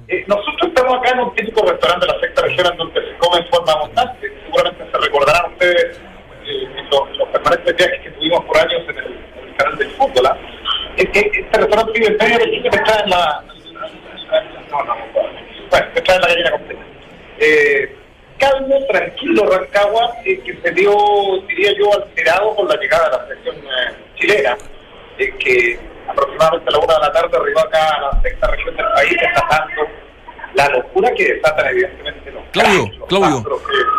Eh, nosotros estamos acá en un típico restaurante de la sexta región en donde se come en forma abundante. Seguramente se recordarán ustedes eh, los, los permanentes viajes que tuvimos por años en el, en el canal del fútbol. ¿ah? Es que este restaurante vive en medio de Chile, me traen la... No, no, no. Bueno, me traen la gallina completa. Eh, calmo, tranquilo Rancagua, eh, que se dio, diría yo, alterado con la llegada de la selección eh, chilena, eh, que aproximadamente a la una de la tarde arribó acá a la sexta región del país, desatando la locura que desatan evidentemente los Claudio, los Claudio.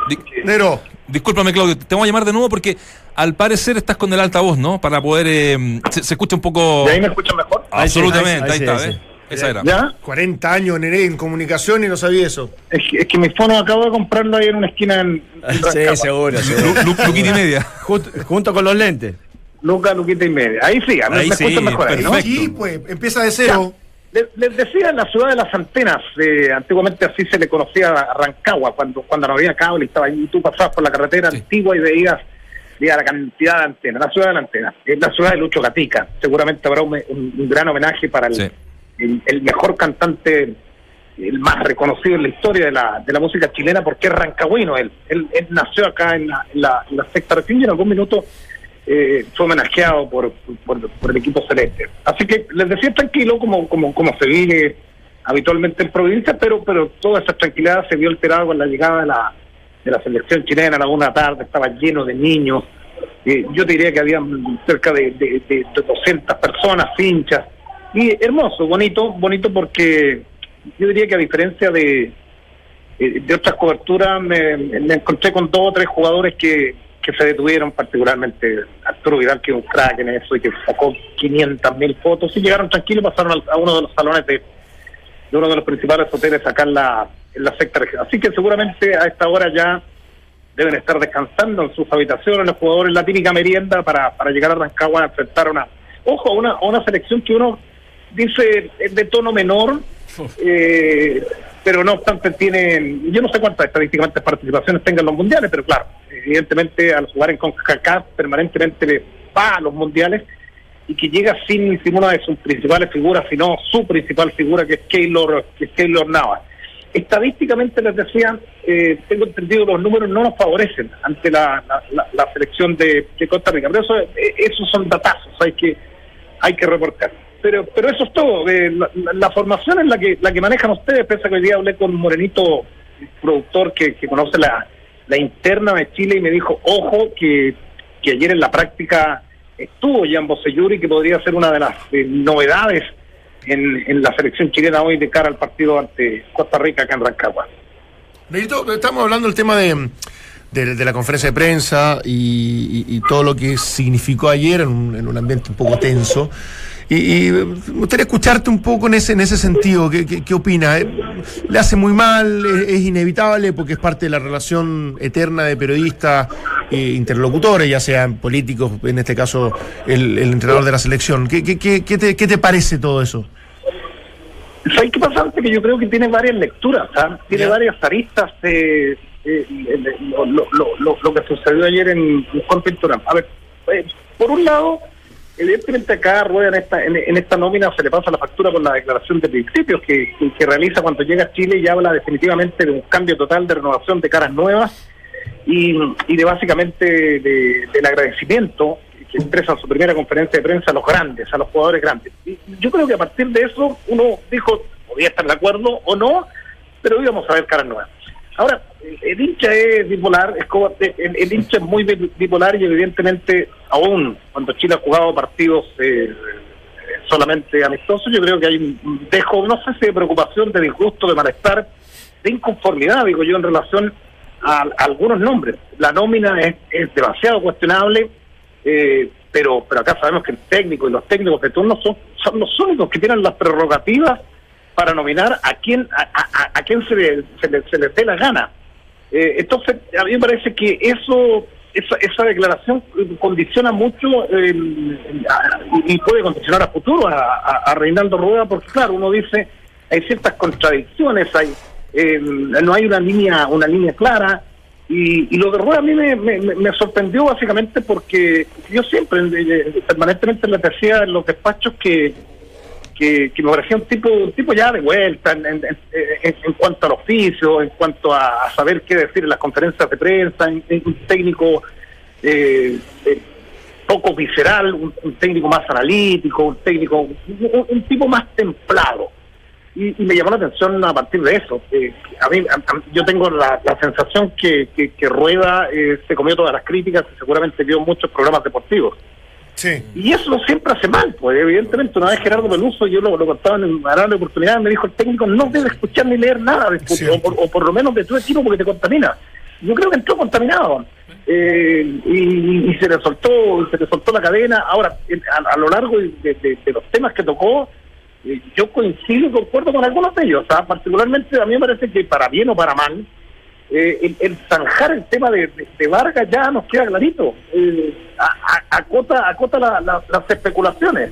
que- Nero, Discúlpame, Claudio, te voy a llamar de nuevo porque al parecer estás con el altavoz, ¿no? Para poder. eh, se, se escucha un poco. ¿De ahí me escuchan mejor? Ahí sí, Absolutamente, ahí ahí, sí, está, ahí ¿ves? sí. Esa era. ¿Ya? 40 años en, en comunicación y no sabía eso. Es que, es que mi fono acabo de comprarlo ahí en una esquina en, en Sí, seguro, seguro. Lu- y media. Junto con los lentes. Luca, Luquita y media. Ahí sí, me, Ahí me sí, mejor ahí, ¿no? Sí, pues, empieza de cero. Les, decía en la ciudad de las antenas, eh, antiguamente así se le conocía a Rancagua, cuando, cuando no había cable, estaba ahí, y tú pasabas por la carretera antigua y veías, veías la cantidad de antenas, la ciudad de la antena, es la ciudad de Lucho Gatica, seguramente habrá un, un- un gran homenaje para el, Sí. El, mejor cantante, el más reconocido en la historia de la, de la música chilena, porque es rancagüino él, él, nació acá en la, en la, en sexta región y en algún minuto eh, fue homenajeado por, por, el equipo celeste. Así que les decía tranquilo como, como, como se vive habitualmente en provincia, pero, pero toda esa tranquilidad se vio alterada con la llegada de la, de la selección chilena a la una tarde, estaba lleno de niños. Eh, yo diría que había cerca de, de, de 200 personas, hinchas. Y hermoso, bonito, bonito porque yo diría que a diferencia de, eh, de otras coberturas, me, encontré con dos o tres jugadores que, que se detuvieron, particularmente Arturo Vidal, que es un crack en eso y que sacó 500 mil fotos y llegaron tranquilos y pasaron a uno de los salones de, de uno de los principales hoteles acá en la, en la sexta región. Así que seguramente a esta hora ya deben estar descansando en sus habitaciones los jugadores, la típica merienda para, para llegar a Rancagua a enfrentar una, ojo, una, a una selección que uno dice es de tono menor, eh, pero no obstante tiene, yo no sé cuántas estadísticamente participaciones tengan en los mundiales, pero claro, evidentemente al jugar en CONCACAF permanentemente le va a los mundiales y que llega sin, sin una de sus principales figuras, sino su principal figura que es Keylor, que es Keylor Navas. Estadísticamente les decía, eh, tengo entendido los números no nos favorecen ante la, la, la- la selección de, de Costa Rica, pero eso, eh, esos son datazos, hay que hay que reportar. Pero pero eso es todo. eh, la, la- la formación es la que la que manejan ustedes. Pese a que hoy día hablé con Morenito, productor que, que conoce la, la interna de Chile y me dijo, ojo, que, que ayer en la práctica estuvo Jan Boselluri, que podría ser una de las eh, novedades en, en la selección chilena hoy de cara al partido ante Costa Rica acá en Rancagua. Negrito, estamos hablando del tema de, de, de la conferencia de prensa y, y- y todo lo que significó ayer en un, en un ambiente un poco tenso. Y, y me gustaría escucharte un poco en ese, en ese sentido. ¿Qué, qué, qué opina? Eh, ¿Le hace muy mal? ¿Es, es inevitable? Porque es parte de la relación eterna de periodistas e interlocutores, ya sean políticos, en este caso el, el entrenador de la selección. ¿Qué, qué, qué, qué te, qué te parece todo eso? ¿Sabes qué pasa? Que yo creo que tiene varias lecturas, ¿ah? tiene Ya. varias aristas eh, eh, lo, lo, lo, que sucedió ayer en Pintura. A ver, eh, por un lado, evidentemente acá Rueda en esta, en, en esta nómina se le pasa la factura por la declaración de principios que, que, que realiza cuando llega a Chile y habla definitivamente de un cambio total de renovación de caras nuevas y, y de básicamente de- del agradecimiento que expresa en su primera conferencia de prensa a los grandes, a los jugadores grandes. Y yo creo que a partir de eso uno dijo, podía estar de acuerdo o no, pero íbamos a ver caras nuevas. Ahora, el, hincha es bipolar, es como, el, hincha es muy bi- bipolar y evidentemente aún cuando Chile ha jugado partidos eh, solamente amistosos, yo creo que hay un dejo, no sé si de preocupación, de disgusto, de malestar, de inconformidad, digo yo, en relación a, a algunos nombres. La nómina es, es demasiado cuestionable, eh, pero pero acá sabemos que el técnico y los técnicos de turno son, son los únicos que tienen las prerrogativas para nominar a quien a, a- a quien se, le, se, le- se les dé la gana. Eh, entonces, a mí me parece que eso esa, esa declaración eh, condiciona mucho eh, y puede condicionar a futuro a, a- Reinaldo Rueda, porque claro, uno dice, hay ciertas contradicciones, hay eh, no hay una línea una línea clara, Y, y lo de Rueda a mí me, me, sorprendió básicamente porque yo siempre, eh, permanentemente le decía en los despachos que, que, me parecía un tipo, un tipo ya de vuelta en, en, cuanto al oficio, en cuanto a, saber qué decir en las conferencias de prensa, en, en un técnico eh, eh, poco visceral, un, técnico más analítico, un técnico, un, tipo más templado. Y, y, me llamó la atención a partir de eso. Eh, a mí, yo tengo la, la sensación que, que, que Rueda eh, se comió todas las críticas y seguramente vio muchos programas deportivos. Sí. Y eso siempre hace mal, pues evidentemente una vez Gerardo Peluso, yo lo, lo contaba en una la oportunidad, me dijo el técnico no debe escuchar ni leer nada o por, o por, lo menos de tu equipo porque te contamina. Yo creo que entró contaminado eh, y, y, se le soltó, se le soltó la cadena. Ahora, a, a lo largo de, de, de los temas que tocó, eh, yo coincido y concuerdo con algunos de ellos. ¿sabes? Particularmente a mí me parece que para bien o para mal, eh, el, el, zanjar el tema de, de, Vargas ya nos queda clarito. Eh, acota acota la, la, las especulaciones.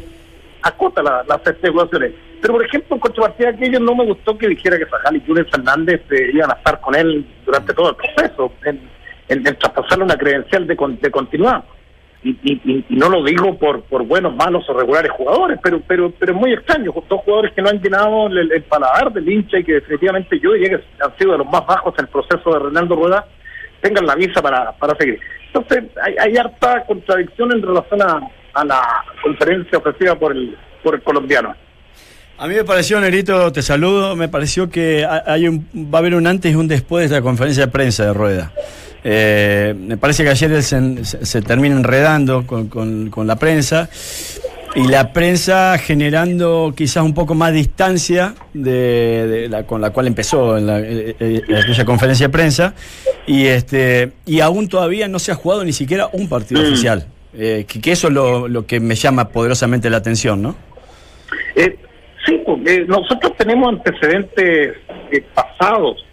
Acota la, las especulaciones. Pero, por ejemplo, en contrapartida que ellos no me gustó que dijera que Sajal y Júnior Fernández eh, iban a estar con él durante todo el proceso, en, en, traspasarle una credencial de, de continuar y, y, y, no lo digo por por buenos, malos o regulares jugadores, pero pero pero es muy extraño, dos jugadores que no han llenado el, paladar del hincha y que definitivamente yo diría que han sido de los más bajos en el proceso de Renaldo Rueda, tengan la visa para, para seguir. Entonces hay, harta contradicción en relación a, a la conferencia ofrecida por el, por el colombiano. A mí me pareció, Nerito, te saludo, me pareció que hay un, va a haber un antes y un después de la conferencia de prensa de Rueda. Eh, me parece que ayer se, se, se termina enredando con, con, con, la prensa y la prensa generando quizás un poco más distancia de, de la, con la cual empezó en la, eh, eh, aquella conferencia de prensa y este y aún todavía no se ha jugado ni siquiera un partido mm. oficial. Eh, que, que, eso es lo, lo, que me llama poderosamente la atención, ¿no? sí, porque nosotros tenemos antecedentes pasados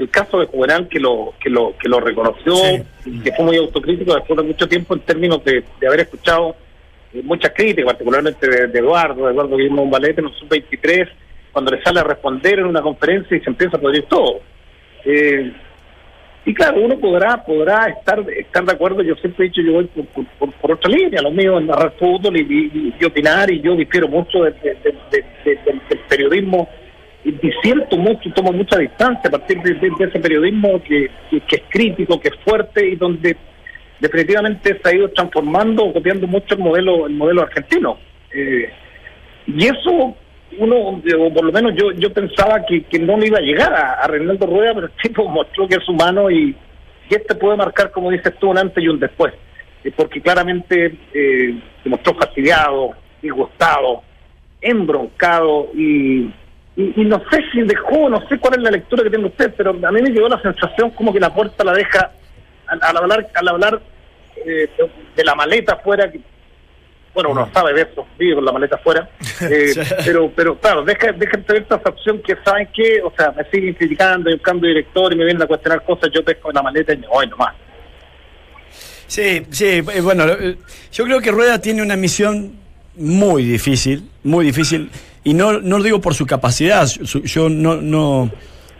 el caso de Juvenal que lo que lo que lo reconoció sí. que fue muy autocrítico después de mucho tiempo en términos de, de haber escuchado eh, muchas críticas particularmente de, de Eduardo de Eduardo Guillermo Valete en el sub-23 cuando le sale a responder en una conferencia y se empieza a pedir todo eh, y claro uno podrá podrá estar estar de acuerdo yo siempre he dicho yo voy por, por, por otra línea lo mío es narrar fútbol y, y, y, opinar y yo difiero mucho de, del periodismo disiento mucho, tomo mucha distancia a partir de, ese periodismo que, que, es crítico, que es fuerte y donde definitivamente se ha ido transformando copiando mucho el modelo el modelo argentino. Eh, y eso uno, o por lo menos yo yo pensaba que, que no le iba a llegar a, a Rueda, pero el tipo mostró que es humano y, y este puede marcar, como dices tú, un antes y un después. Eh, porque claramente eh, se mostró fastidiado, disgustado, embroncado y y, y, no sé si dejó, no sé cuál es la lectura que tiene usted, pero a mí me llegó la sensación como que la puerta la deja al, al hablar al hablar eh, de la maleta afuera, bueno, uno sabe de eso, vive con la maleta afuera, eh, pero pero claro, deja, deja tener esta opción que saben que, o sea, me siguen criticando, un cambio de director y me vienen a cuestionar cosas, yo pesco la maleta y me voy nomás. Sí, sí, eh, bueno, yo creo que Rueda tiene una misión muy difícil, muy difícil y no, no lo digo por su capacidad, su, yo no, no,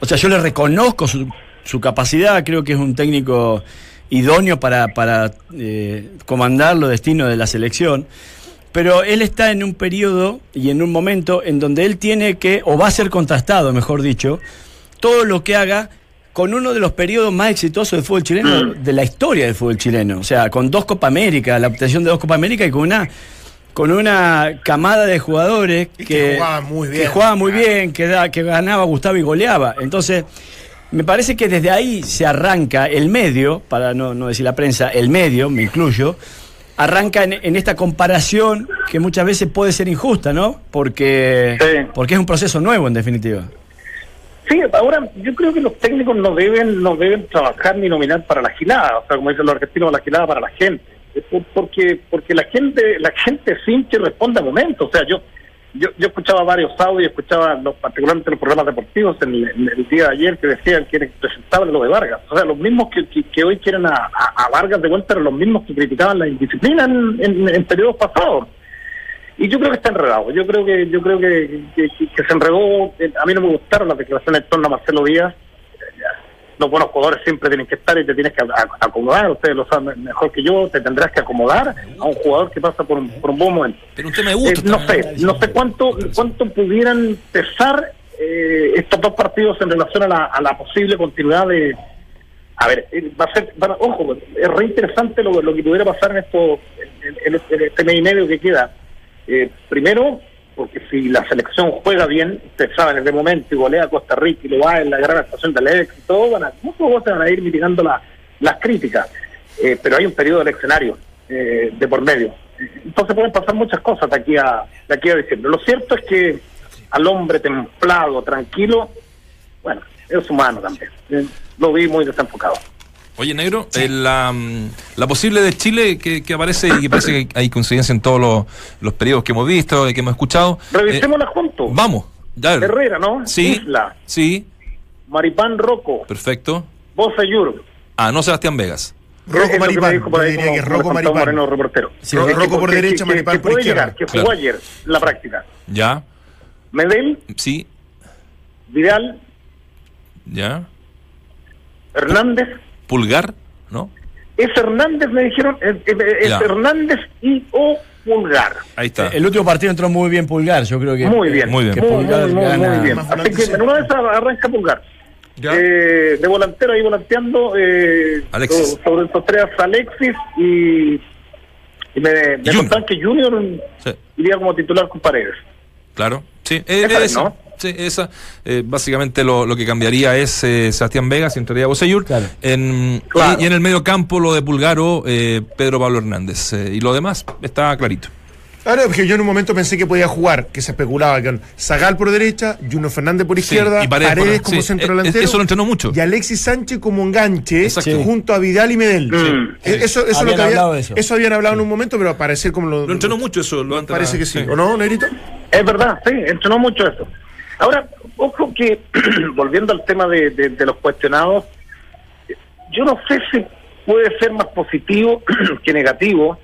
o sea, yo le reconozco su, su capacidad, creo que es un técnico idóneo para, para eh, comandar los destinos de la selección, pero él está en un periodo y en un momento en donde él tiene que, o va a ser contrastado, mejor dicho, todo lo que haga con uno de los periodos más exitosos del fútbol chileno, mm. de la historia del fútbol chileno, o sea, con dos Copa América, la obtención de dos Copa América y con una con una camada de jugadores que, que jugaba muy bien, que, jugaba muy bien, que, da, que ganaba, gustaba y goleaba. Entonces, me parece que desde ahí se arranca el medio, para no, no decir la prensa, el medio, me incluyo, arranca en, en, esta comparación que muchas veces puede ser injusta, ¿no? Porque, sí. porque es un proceso nuevo, en definitiva. Sí, ahora yo creo que los técnicos no deben, no deben trabajar ni nominar para la gilada, o sea, como dicen los argentinos, la gilada para la gente porque porque la gente la gente sinche responde a momentos o sea yo yo, yo escuchaba varios audios escuchaba los, particularmente los programas deportivos en el, día de ayer que decían que era impresentable lo de Vargas. O sea los mismos que, que, hoy quieren a, Vargas de vuelta eran los mismos que criticaban la indisciplina en, en, periodos pasados. Y yo creo que está enredado. Yo creo que yo creo que, que, se enredó. A mí no me gustaron las declaraciones en torno a Marcelo Díaz los buenos jugadores siempre tienen que estar y te tienes que acomodar. Ustedes lo saben mejor que yo. Te tendrás que acomodar a un jugador que pasa por un, por un buen momento. Pero un tema de Eh, no sé, no sé cuánto cuánto pudieran pesar eh, estos dos partidos en relación a la, a la posible continuidad de. A ver, eh, va a ser, a- ojo, es re interesante lo, lo que pudiera pasar en esto, en, en- en este mes y medio que queda. Eh, primero, porque si la selección juega bien, ustedes saben, de momento y golea a Costa Rica y lo va en la gran actuación del ex y todo, van a, muchos van a ir mitigando la- las críticas. Eh, pero hay un periodo eleccionario eh, de por medio. Entonces pueden pasar muchas cosas de aquí a de aquí a diciembre. Lo cierto es que al hombre templado, tranquilo, bueno, es humano también. Eh, lo vi muy desenfocado. Oye, negro, eh, la, mm, la posible de Chile que, que aparece y que parece que hay coincidencia en todos los, los periodos que hemos visto y que hemos escuchado. eh, Revisémosla juntos. vamos. Ya, Herrera, ¿no? Sí. Isla, Sí, Maripán Rocco, perfecto. Bosa Yur. Ah, no Sebastián Vegas. Rocco Maripán. Yo diría como- que Rocco Maripán. Moreno, reportero. Sí, Rocco por que- derecha, que- Maripán que por puede izquierda. llegar, que Claro. jugó ayer la práctica. Ya, Medel, sí, Vidal, ya. Hernández. Pulgar, ¿no? Es Hernández, me dijeron, es. Hernández y o Pulgar. Ahí está. El último partido entró muy bien Pulgar, yo creo que. Muy bien, Muy bien. que muy, Pulgar muy, muy, gana- muy bien. Así que en una de esas arranca Pulgar. Eh, de volantero ahí volanteando eh, Alexis. so- sobre estos tres Alexis y, y me, me Junior. que Junior Sí, iría como titular con Paredes. claro. Sí, eh, Esa es, ¿no? Sí, esa. Eh, básicamente lo, lo que cambiaría es eh, Sebastián Vegas y entraría Boseyur. Claro. En, Claro. y, y en el medio campo lo de Pulgaro, eh, Pedro Pablo Hernández. Eh, y lo demás está clarito. Ahora, porque yo en un momento pensé que podía jugar, que se especulaba con Zagal por derecha, Juno Fernández por Sí, izquierda, y Paredes, Paredes por- como sí, centro eh, delantero. eso lo entrenó mucho. Y Alexis Sánchez como enganche Exacto. Junto a Vidal y Medel. Mm. Eso, eso, es lo Habían que había- eso. eso habían hablado en un momento, pero parecer como lo. Lo entrenó mucho eso. Lo antes- Parece que sí. ¿O no, Negrito? Es verdad, sí, entrenó mucho eso. Ahora, ojo que, volviendo al tema de, de- de los cuestionados, yo no sé si puede ser más positivo que negativo,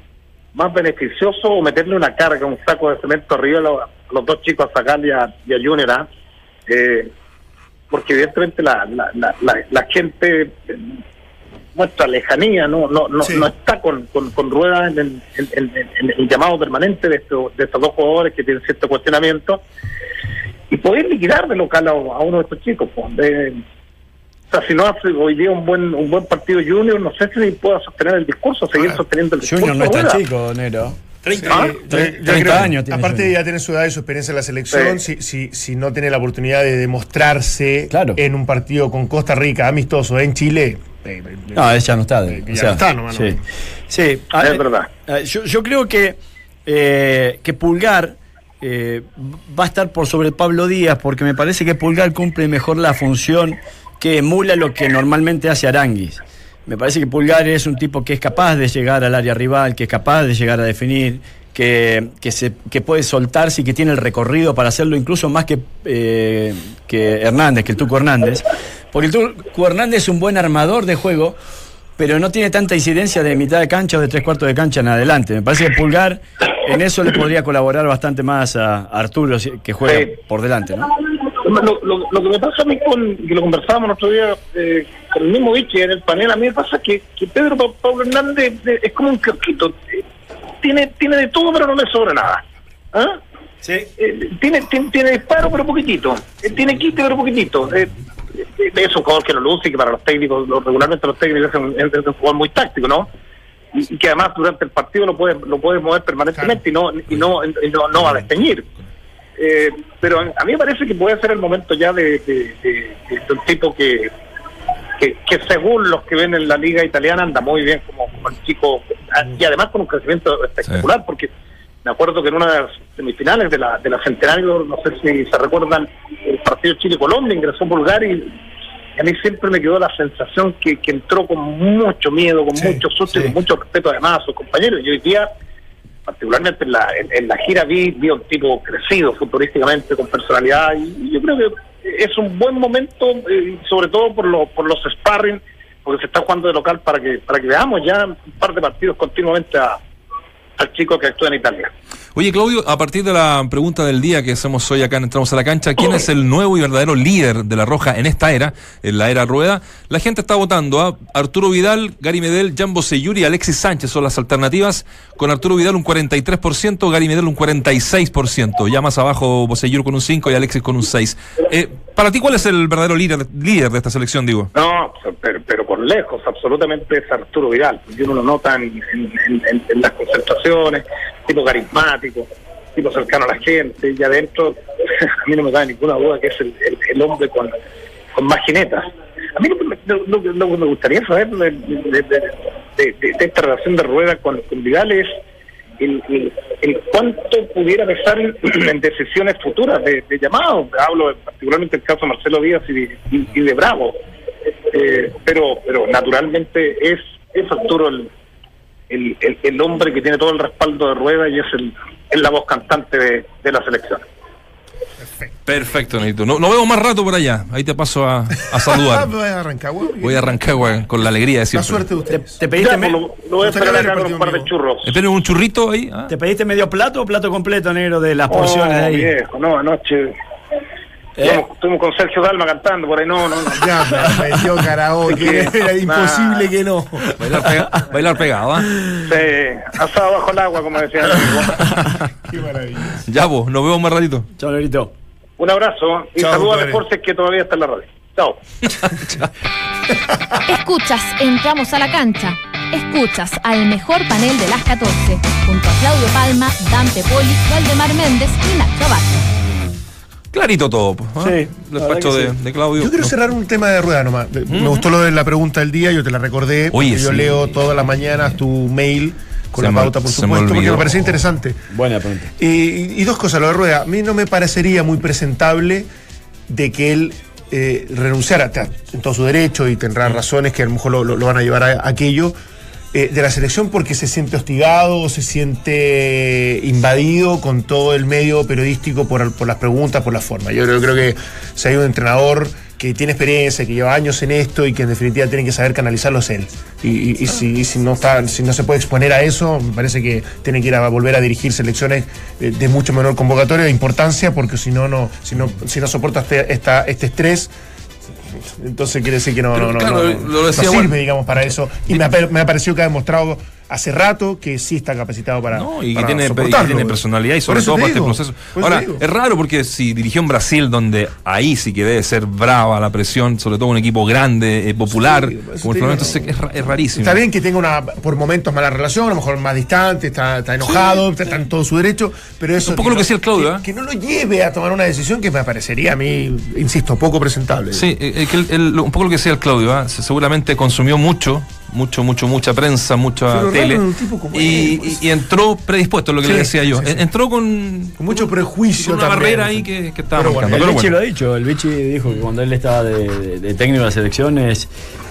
más beneficioso o meterle una carga, un saco de cemento arriba a los, a los dos chicos, a Zagal y a, y a Junior, ¿ah? Eh, porque evidentemente la, la, la, la- la gente eh, muestra lejanía, no no no, Sí. no está con, con, con ruedas en el, en- en- en el llamado permanente de, estos de estos dos jugadores que tienen cierto cuestionamiento y poder liquidar de local a, a uno de estos chicos. pues, de- o sea, si no hace hoy día un buen un buen partido Junior, no sé si pueda sostener el discurso, seguir Ah, sosteniendo el discurso. Junior no es tan Rueda. chico, Nero. Sí, Ah, yo- yo 30 creo años tiene Aparte de ya tener su edad y su experiencia en la selección, si, si, si no tiene la oportunidad de demostrarse Claro. en un partido con Costa Rica amistoso en Chile. eh, eh, No, ya no está. Eh, o ya sea, no está nomás, Sí, ¿no? sí. A Es ver, verdad. eh, Yo, yo creo que, eh, que Pulgar eh, va a estar por sobre Pablo Díaz, porque me parece que Pulgar cumple mejor la función que emula lo que normalmente hace Aranguis. Me parece que Pulgar es un tipo que es capaz de llegar al área rival, que es capaz de llegar a definir, que, que, se, que puede soltarse y que tiene el recorrido para hacerlo incluso más que, eh, que Hernández, que el Tuco Hernández. Porque el Tuco Hernández es un buen armador de juego, pero no tiene tanta incidencia de mitad de cancha o de tres cuartos de cancha en adelante. Me parece que Pulgar en eso le podría colaborar bastante más a Arturo, que juega Sí. por delante, ¿no? Lo, lo- lo que me pasa a mí con, que lo conversábamos el otro día eh, con el mismo Vichy en el panel, a mí me pasa que, que Pedro Pa- Pablo Hernández eh, es como un kiosquito. eh, Tiene, tiene de todo, pero no le sobra nada. ¿Ah? Sí. Eh, tiene, tiene, tiene disparo, pero poquitito. Eh, tiene quite, pero poquitito. Eh, es un jugador que lo luce y que para los técnicos, lo- regularmente los técnicos es un, es un jugador muy táctico, ¿no? Y, y que además durante el partido lo puede, lo puede mover permanentemente y no y no, y no, no va a desteñir. Eh, pero a mí me parece que puede ser el momento ya de, de- de- de- de un tipo que, que, que según los que ven en la liga italiana anda muy bien como, como el chico y además con un crecimiento espectacular porque me acuerdo que en una de las semifinales de la, de la Centenario, no sé si se recuerdan, partido Chile-Colombia ingresó Bulgar y, y a mí siempre me quedó la sensación que, que entró con mucho miedo, con Sí, mucho susto y sí. con mucho respeto además a sus compañeros. Y hoy día particularmente en la, en, en la gira vi, vi un tipo crecido futurísticamente, con personalidad, y, y yo creo que es un buen momento, eh, sobre todo por, lo, por los sparring, porque se está jugando de local para que para que veamos ya un par de partidos continuamente a- al chico que actúa en Italia. Oye, Claudio, a partir de la pregunta del día que hacemos hoy acá en Entramos a la Cancha, ¿quién es el nuevo y verdadero líder de la Roja en esta era, en la era Rueda? La gente está votando a Arturo Vidal, Gary Medel, Jambo Seyuri y Alexis Sánchez son las alternativas. Con Arturo Vidal un 43%, Gary Medel un 46%. Ya más abajo Boseyuri con un 5 y Alexis con un 6. Eh, para ti, ¿cuál es el verdadero líder, líder de esta selección, digo? No, pero, pero por lejos, absolutamente es Arturo Vidal. porque Uno lo nota en, en- en- en las concentraciones, tipo carismático, tipo cercano a la gente, y adentro, a mí no me da ninguna duda que es el, el- hombre con, con más jinetas. A mí lo lo- lo que- me gustaría saber de, de- de- esta relación de rueda con, con Vidal es el, cuánto pudiera pesar en, en decisiones futuras de, de llamado. Hablo particularmente del caso de Marcelo Díaz y de, y- y de Bravo. Eh, pero pero naturalmente es, es Arturo el, el, el- el hombre que tiene todo el respaldo de rueda y es, el, es la voz cantante de, de la selección. Perfecto, Neito. No, no veo más rato por allá. Ahí te paso a, a Ah, saludar. me voy a arrancar, güey. Voy a arrancar güey, con la alegría de La siempre. suerte de ¿Te, ustedes. te pediste, Ya, me- pues, lo, lo voy a Sacar acá con un par de churros. Esperen un churrito ahí. ah. ¿Te pediste medio plato o plato completo, negro, de las porciones Oh, ahí? viejo, no, anoche. Estuvimos, estuvimos con Sergio Dalma cantando por ahí, no, no, no. Ya me metió karaoke. Era imposible que no. Bailar, pega- bailar pegado, ¿ah? Sí, asado bajo el agua, como decía el amigo. Qué maravilla. Ya vos, nos vemos más ratito. Chao, negrito. Un abrazo y saludos a compadre. Deportes que todavía está en la radio. Chao. Escuchas, entramos a la cancha. Escuchas al mejor panel de las 14, junto a Claudio Palma, Dante Poli, Valdemar Méndez y Nacho Abad. Clarito todo. pues, ¿ah? Sí, El despacho de, sí. de Claudio. Yo quiero No. cerrar un tema de rueda nomás. De- Me gustó lo de la pregunta del día, yo te la recordé. Oye, porque yo sí. leo todas las mañanas tu mail con Se la pauta, por me supuesto, porque me parecía interesante. Buena pregunta. Y, y- y dos cosas, lo de Rueda. A mí no me parecería muy presentable de que él eh, renunciara en todo su derecho y tendrá razones que a lo mejor lo, lo- lo van a llevar a, a aquello eh, de la selección porque se siente hostigado se siente invadido con todo el medio periodístico por, por las preguntas, por la forma. Yo creo, creo que si hay un entrenador que tiene experiencia, que lleva años en esto y que en definitiva tiene que saber canalizarlo es él. Y, si, no está, si no se puede exponer a eso, me parece que tiene que ir a volver a dirigir selecciones eh, de mucho menor convocatoria de importancia, porque si no, no, si no, si no soporta este, este estrés, entonces quiere decir que no, Pero no, no, claro, no, lo no decía sirve, digamos, para eso. Y me ha, me ha parecido que ha demostrado hace rato que sí está capacitado para. No, y que para tiene, y que soportarlo. tiene personalidad y sobre todo para este proceso. Ahora, es raro porque si dirigió en Brasil, donde ahí sí que debe ser brava la presión, sobre todo un equipo grande, eh, popular, Sí, como el Flamengo, entonces es, ra- es rarísimo. Está bien que tenga una por momentos mala relación, a lo mejor más distante, está, está enojado, está, está en todo su derecho, pero eso. Un poco lo que decía el Claudio, que, ¿eh? que no lo lleve a tomar una decisión que me parecería a mí, insisto, poco presentable. Sí, eh, eh, que el- el- un poco lo que decía el Claudio. Se- seguramente consumió mucho, mucho, mucho, mucha prensa, mucha Pero tele. en un tipo como y, él, pues. y- y entró predispuesto, lo que Sí, le decía yo. sí, sí. En- Entró con, Con mucho prejuicio con una también, barrera ahí que, que estaba Pero bueno. El bueno. lo ha dicho, el Vichy dijo que cuando él estaba de, de- de técnico de la selección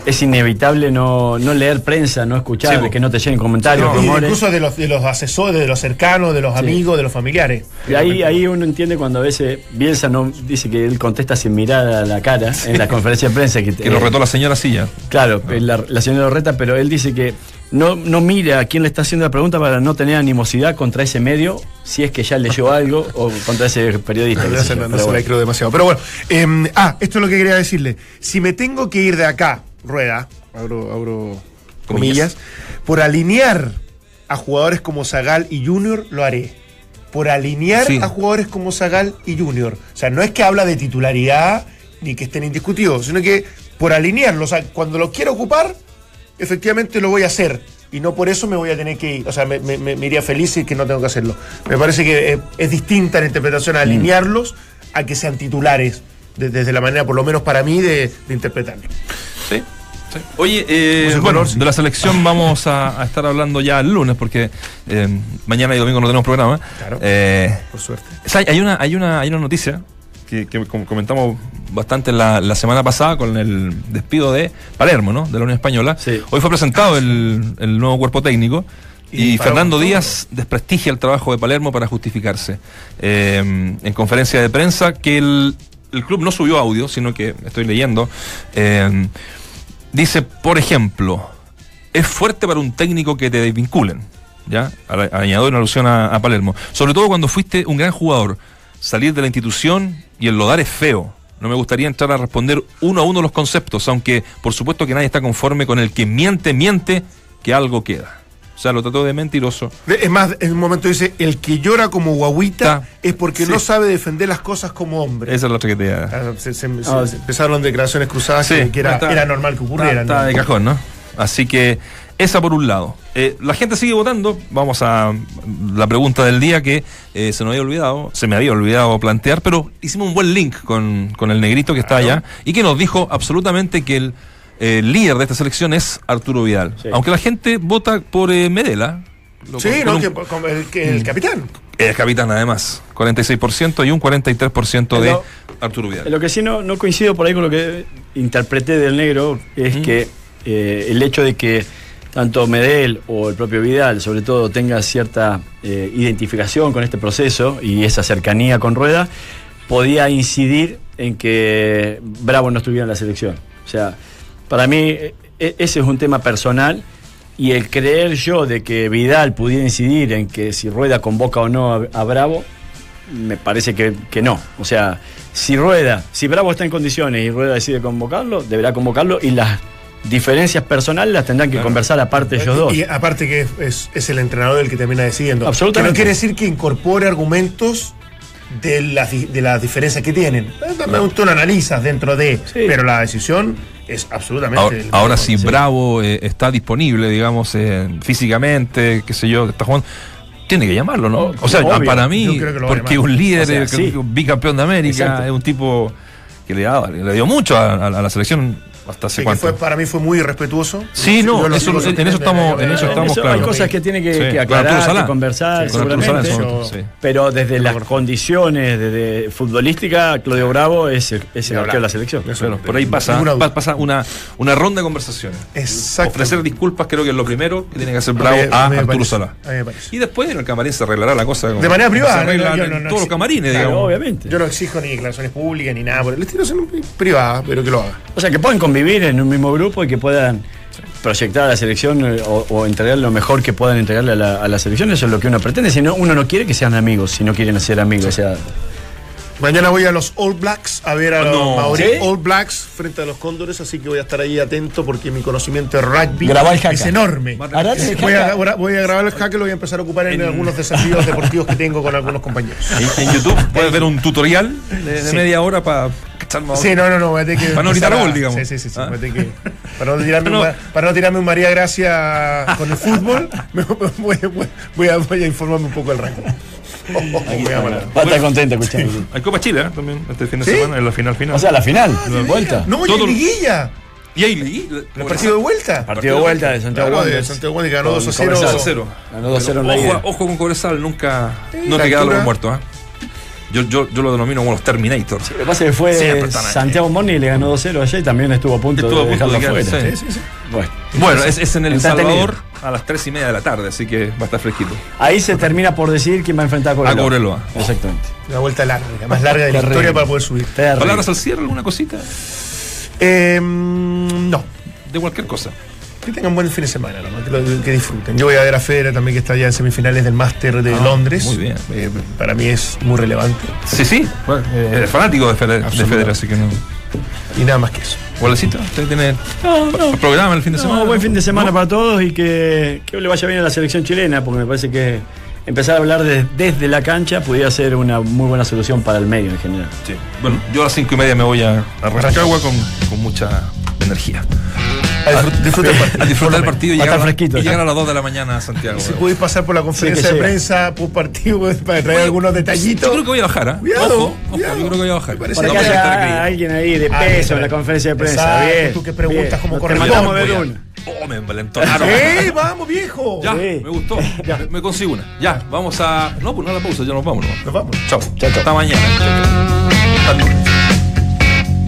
es, inevitable no, no leer prensa, no escuchar, Sí, que no te lleguen comentarios, No, rumores. incluso de los, de los asesores, de los cercanos, de los Sí. amigos, de los familiares. Y ahí, ahí uno entiende cuando a veces Bielsa no dice que él contesta sin mirar a la cara en la conferencia de prensa. Que, Que lo eh, retó la señora Silla. Claro, la, la señora Lorreta, pero él dice que no, no mira a quién le está haciendo la pregunta para no tener animosidad contra ese medio, si es que ya leyó algo, o contra ese periodista. No, se- yo, no pero se la creo demasiado. Pero bueno, em, ah, esto es lo que quería decirle. Si me tengo que ir de acá, rueda, abro, abro comillas, por alinear a jugadores como Zagal y Junior, lo haré. Por alinear Sí. a jugadores como Zagal y Junior. O sea, no es que habla de titularidad ni que estén indiscutidos, sino que por alinearlos, o sea, cuando lo quiera ocupar, efectivamente lo voy a hacer. Y no por eso me voy a tener que ir. O sea, me, me- me- me iría feliz y que no tengo que hacerlo. Me parece que eh, es distinta la interpretación a alinearlos a que sean titulares. de- desde la manera, por lo menos para mí, de, de interpretarlo. Sí. sí. Oye, eh, Puse bueno, de la selección vamos a, a estar hablando ya el lunes porque eh, mañana y domingo no tenemos programa. Claro. Eh, Por suerte. hay una, hay una, hay una noticia que, que com- comentamos bastante la, la semana pasada con el despido de Palermo, ¿no? De la Unión Española. Sí. Hoy fue presentado el, el nuevo cuerpo técnico. Y, Fernando Díaz desprestigia el trabajo de Palermo para justificarse. Eh, en conferencia de prensa que el, el club no subió audio, sino que estoy leyendo. eh, dice, por ejemplo, es fuerte para un técnico que te desvinculen. ¿ya? Añado en alusión a, a Palermo. Sobre todo cuando fuiste un gran jugador. Salir de la institución y enlodar es feo. No me gustaría entrar a responder uno a uno los conceptos, aunque por supuesto que nadie está conforme con el que miente, miente, que algo queda. O sea, lo trató de mentiroso. Es más, en un momento dice, el que llora como guaguita Ta. es porque Sí. no sabe defender las cosas como hombre. Esa es la otra que te Ah, se- se- se- Ah, se empezaron declaraciones cruzadas Sí, que, era, está- era normal que ocurrieran. Está, está ¿no? de cajón, ¿no? Así que esa por un lado. Eh, la gente sigue votando. Vamos a la pregunta del día que eh, se nos había olvidado, se me había olvidado plantear, pero hicimos un buen link con, con el negrito que está allá y que nos dijo absolutamente que el eh, líder de esta selección es Arturo Vidal. Sí. Aunque la gente vota por eh, Medela. lo- Sí, con no, un- que, el, que el capitán. es capitán además, 46% y un 43% de Arturo Vidal. Lo que sí no, no coincido por ahí con lo que interpreté del negro es Ujú. que eh, el hecho de que tanto Medel o el propio Vidal, sobre todo, tenga cierta eh, identificación con este proceso y esa cercanía con Rueda, podía incidir en que Bravo no estuviera en la selección. O sea, para mí e- e- ese es un tema personal y el creer yo de que Vidal pudiera incidir en que si Rueda convoca o no a, a Bravo, me parece que, que no. O sea, si Rueda, si Bravo está en condiciones y Rueda decide convocarlo, deberá convocarlo y las diferencias personales las tendrán que Claro. conversar aparte ellos dos. Y aparte que es, es- es el entrenador el que termina decidiendo. Absolutamente. Que no quiere decir que incorpore argumentos de las de las diferencias que tienen. También Tú lo analizas dentro de, Sí. pero la decisión es absolutamente... Ahora, ahora si sí. Bravo eh, está disponible, digamos, eh, físicamente, qué sé yo, está jugando, tiene que llamarlo, ¿no? O sea, obvio. para mí, porque un líder, O sea, eh, sí. un bicampeón de América, Exacto. es un tipo que le, le dio mucho a, a- a la selección hasta hace Sí, que cuánto. fue, para mí fue muy irrespetuoso. Sí, no, eso- en eso estamos- en eso estamos Eso claro. Hay cosas que tiene que, Sí, que con aclarar, Arturo Salá. que conversar, Sí, con Arturo Salá en seguramente. su momento, sí. Pero desde las condiciones de, de futbolística, Claudio Bravo es el, es el arquero de la selección. Eso Bueno, por ahí pasa, una, una ronda de conversaciones. Exacto. Ofrecer disculpas creo que es lo primero que tiene que hacer Bravo a, Arturo. Salá. A mí me parece. Y después en el camarín se arreglará la cosa. De manera privada, se arregla ¿no? Yo en no- no todos los camarines, digamos. obviamente. Yo no exijo ni declaraciones públicas ni nada por el estilo, privada, pero que lo haga. O sea, que pueden convivir en un mismo grupo y que puedan proyectar a la selección eh, o, o entregar lo mejor que puedan entregarle a la, a la selección. Eso es lo que uno pretende. Si no, uno no quiere que sean amigos, si no quieren ser amigos. O sea, Mañana voy a los All Blacks a ver a los No. Maorí ¿Sí? All Blacks frente a los Cóndores, así que voy a estar ahí atento porque mi conocimiento de rugby es enorme. Voy a, jaca. voy a grabar el jaque, lo voy a empezar a ocupar en, En- algunos desafíos deportivos que tengo con algunos compañeros. En, en YouTube puedes ver un tutorial de, de Sí. media hora para Sí, no, no, no, voy a tener que. Para no gritar a- gol, digamos. Sí, sí, sí. sí, Ah. voy a tener que- para, no tirarme No. Un, ma- para no tirarme un María Gracia con el fútbol, me- voy, voy- voy a, voy a informarme un poco del ranking. Oh, oh, oh, la- va a estar contento escuchando. Hay Copa Chile ¿eh? también este fin de ¿Sí? semana, en la final final. O sea, la final, de vuelta. No, y Todo- en liguilla. y ahí. El partido de vuelta. Partido de vuelta de Santiago Claro, de Wanderers. Santiago Wanderers, ganó Con 2 a 0. Cobresal. 2 a 0. Ganó 2 a 0 en la Ojo, ida. ojo con Cobresal, nunca. Sí, no la te queda altura. los muertos, ¿ah? Yo, yo, yo lo denomino como los Terminators. Lo que pasa es que fue. Santiago Moni y le ganó 2-0 allá y también estuvo a punto Estuvo de de dejarlo quedar, afuera. sí. Bueno, Bueno, es, es en El. Salvador a las 3 y media de la tarde, así que va a estar fresquito. ahí se termina por decidir quién va a enfrentar a Cobreloa. A Cobreloa. Exactamente. Una vuelta larga, la más larga de la historia para poder subir. Terrible. ¿Palabras al cierre, alguna cosita? Eh, no. De cualquier cosa. Que tengan buen fin de semana, ¿no? que, lo- que disfruten. Yo voy a ver a Federer también, que está ya en semifinales del Máster de Ah, Londres. muy bien. Eh, para mí es muy relevante. Sí, sí. Bueno, eh, fanático de Federer, de Absolutamente. Federer, así que no. Y nada más que eso. Walecito, ¿usted tiene No, programa el fin de No, semana? buen fin de semana ¿No? para todos y que, que le vaya bien a la selección chilena, porque me parece que empezar a hablar de- desde la cancha pudiera ser una muy buena solución para el medio en general. Sí. Bueno, yo a las 5 y media me voy a, a Rancagua con, con mucha energía. A disfrut- disfruta el partido. A disfrutar el partido y llegar, fresquito, y ya. llegar a las 2 de la mañana a Santiago. Si pudiste pasar por la conferencia de prensa, por partido, para traer algunos detallitos. Yo creo que voy a bajar, ¿ah? Cuidado, Ojo, ojo, cuidado. yo creo que voy a bajar. Me parece Para No que haya alguien ahí de Ah, peso en la conferencia de prensa. Exacto, bien. tú que preguntas Nos corresponde. Oh, me envalentonaron. ¡Eh, vamos, viejo! Ya, Sí. me gustó. Me, me consigo una. Ya, vamos a. No, pues no a la pausa, ya nos vamos. Nos vamos. Chao. Chao, chao. Hasta mañana. Hasta lunes.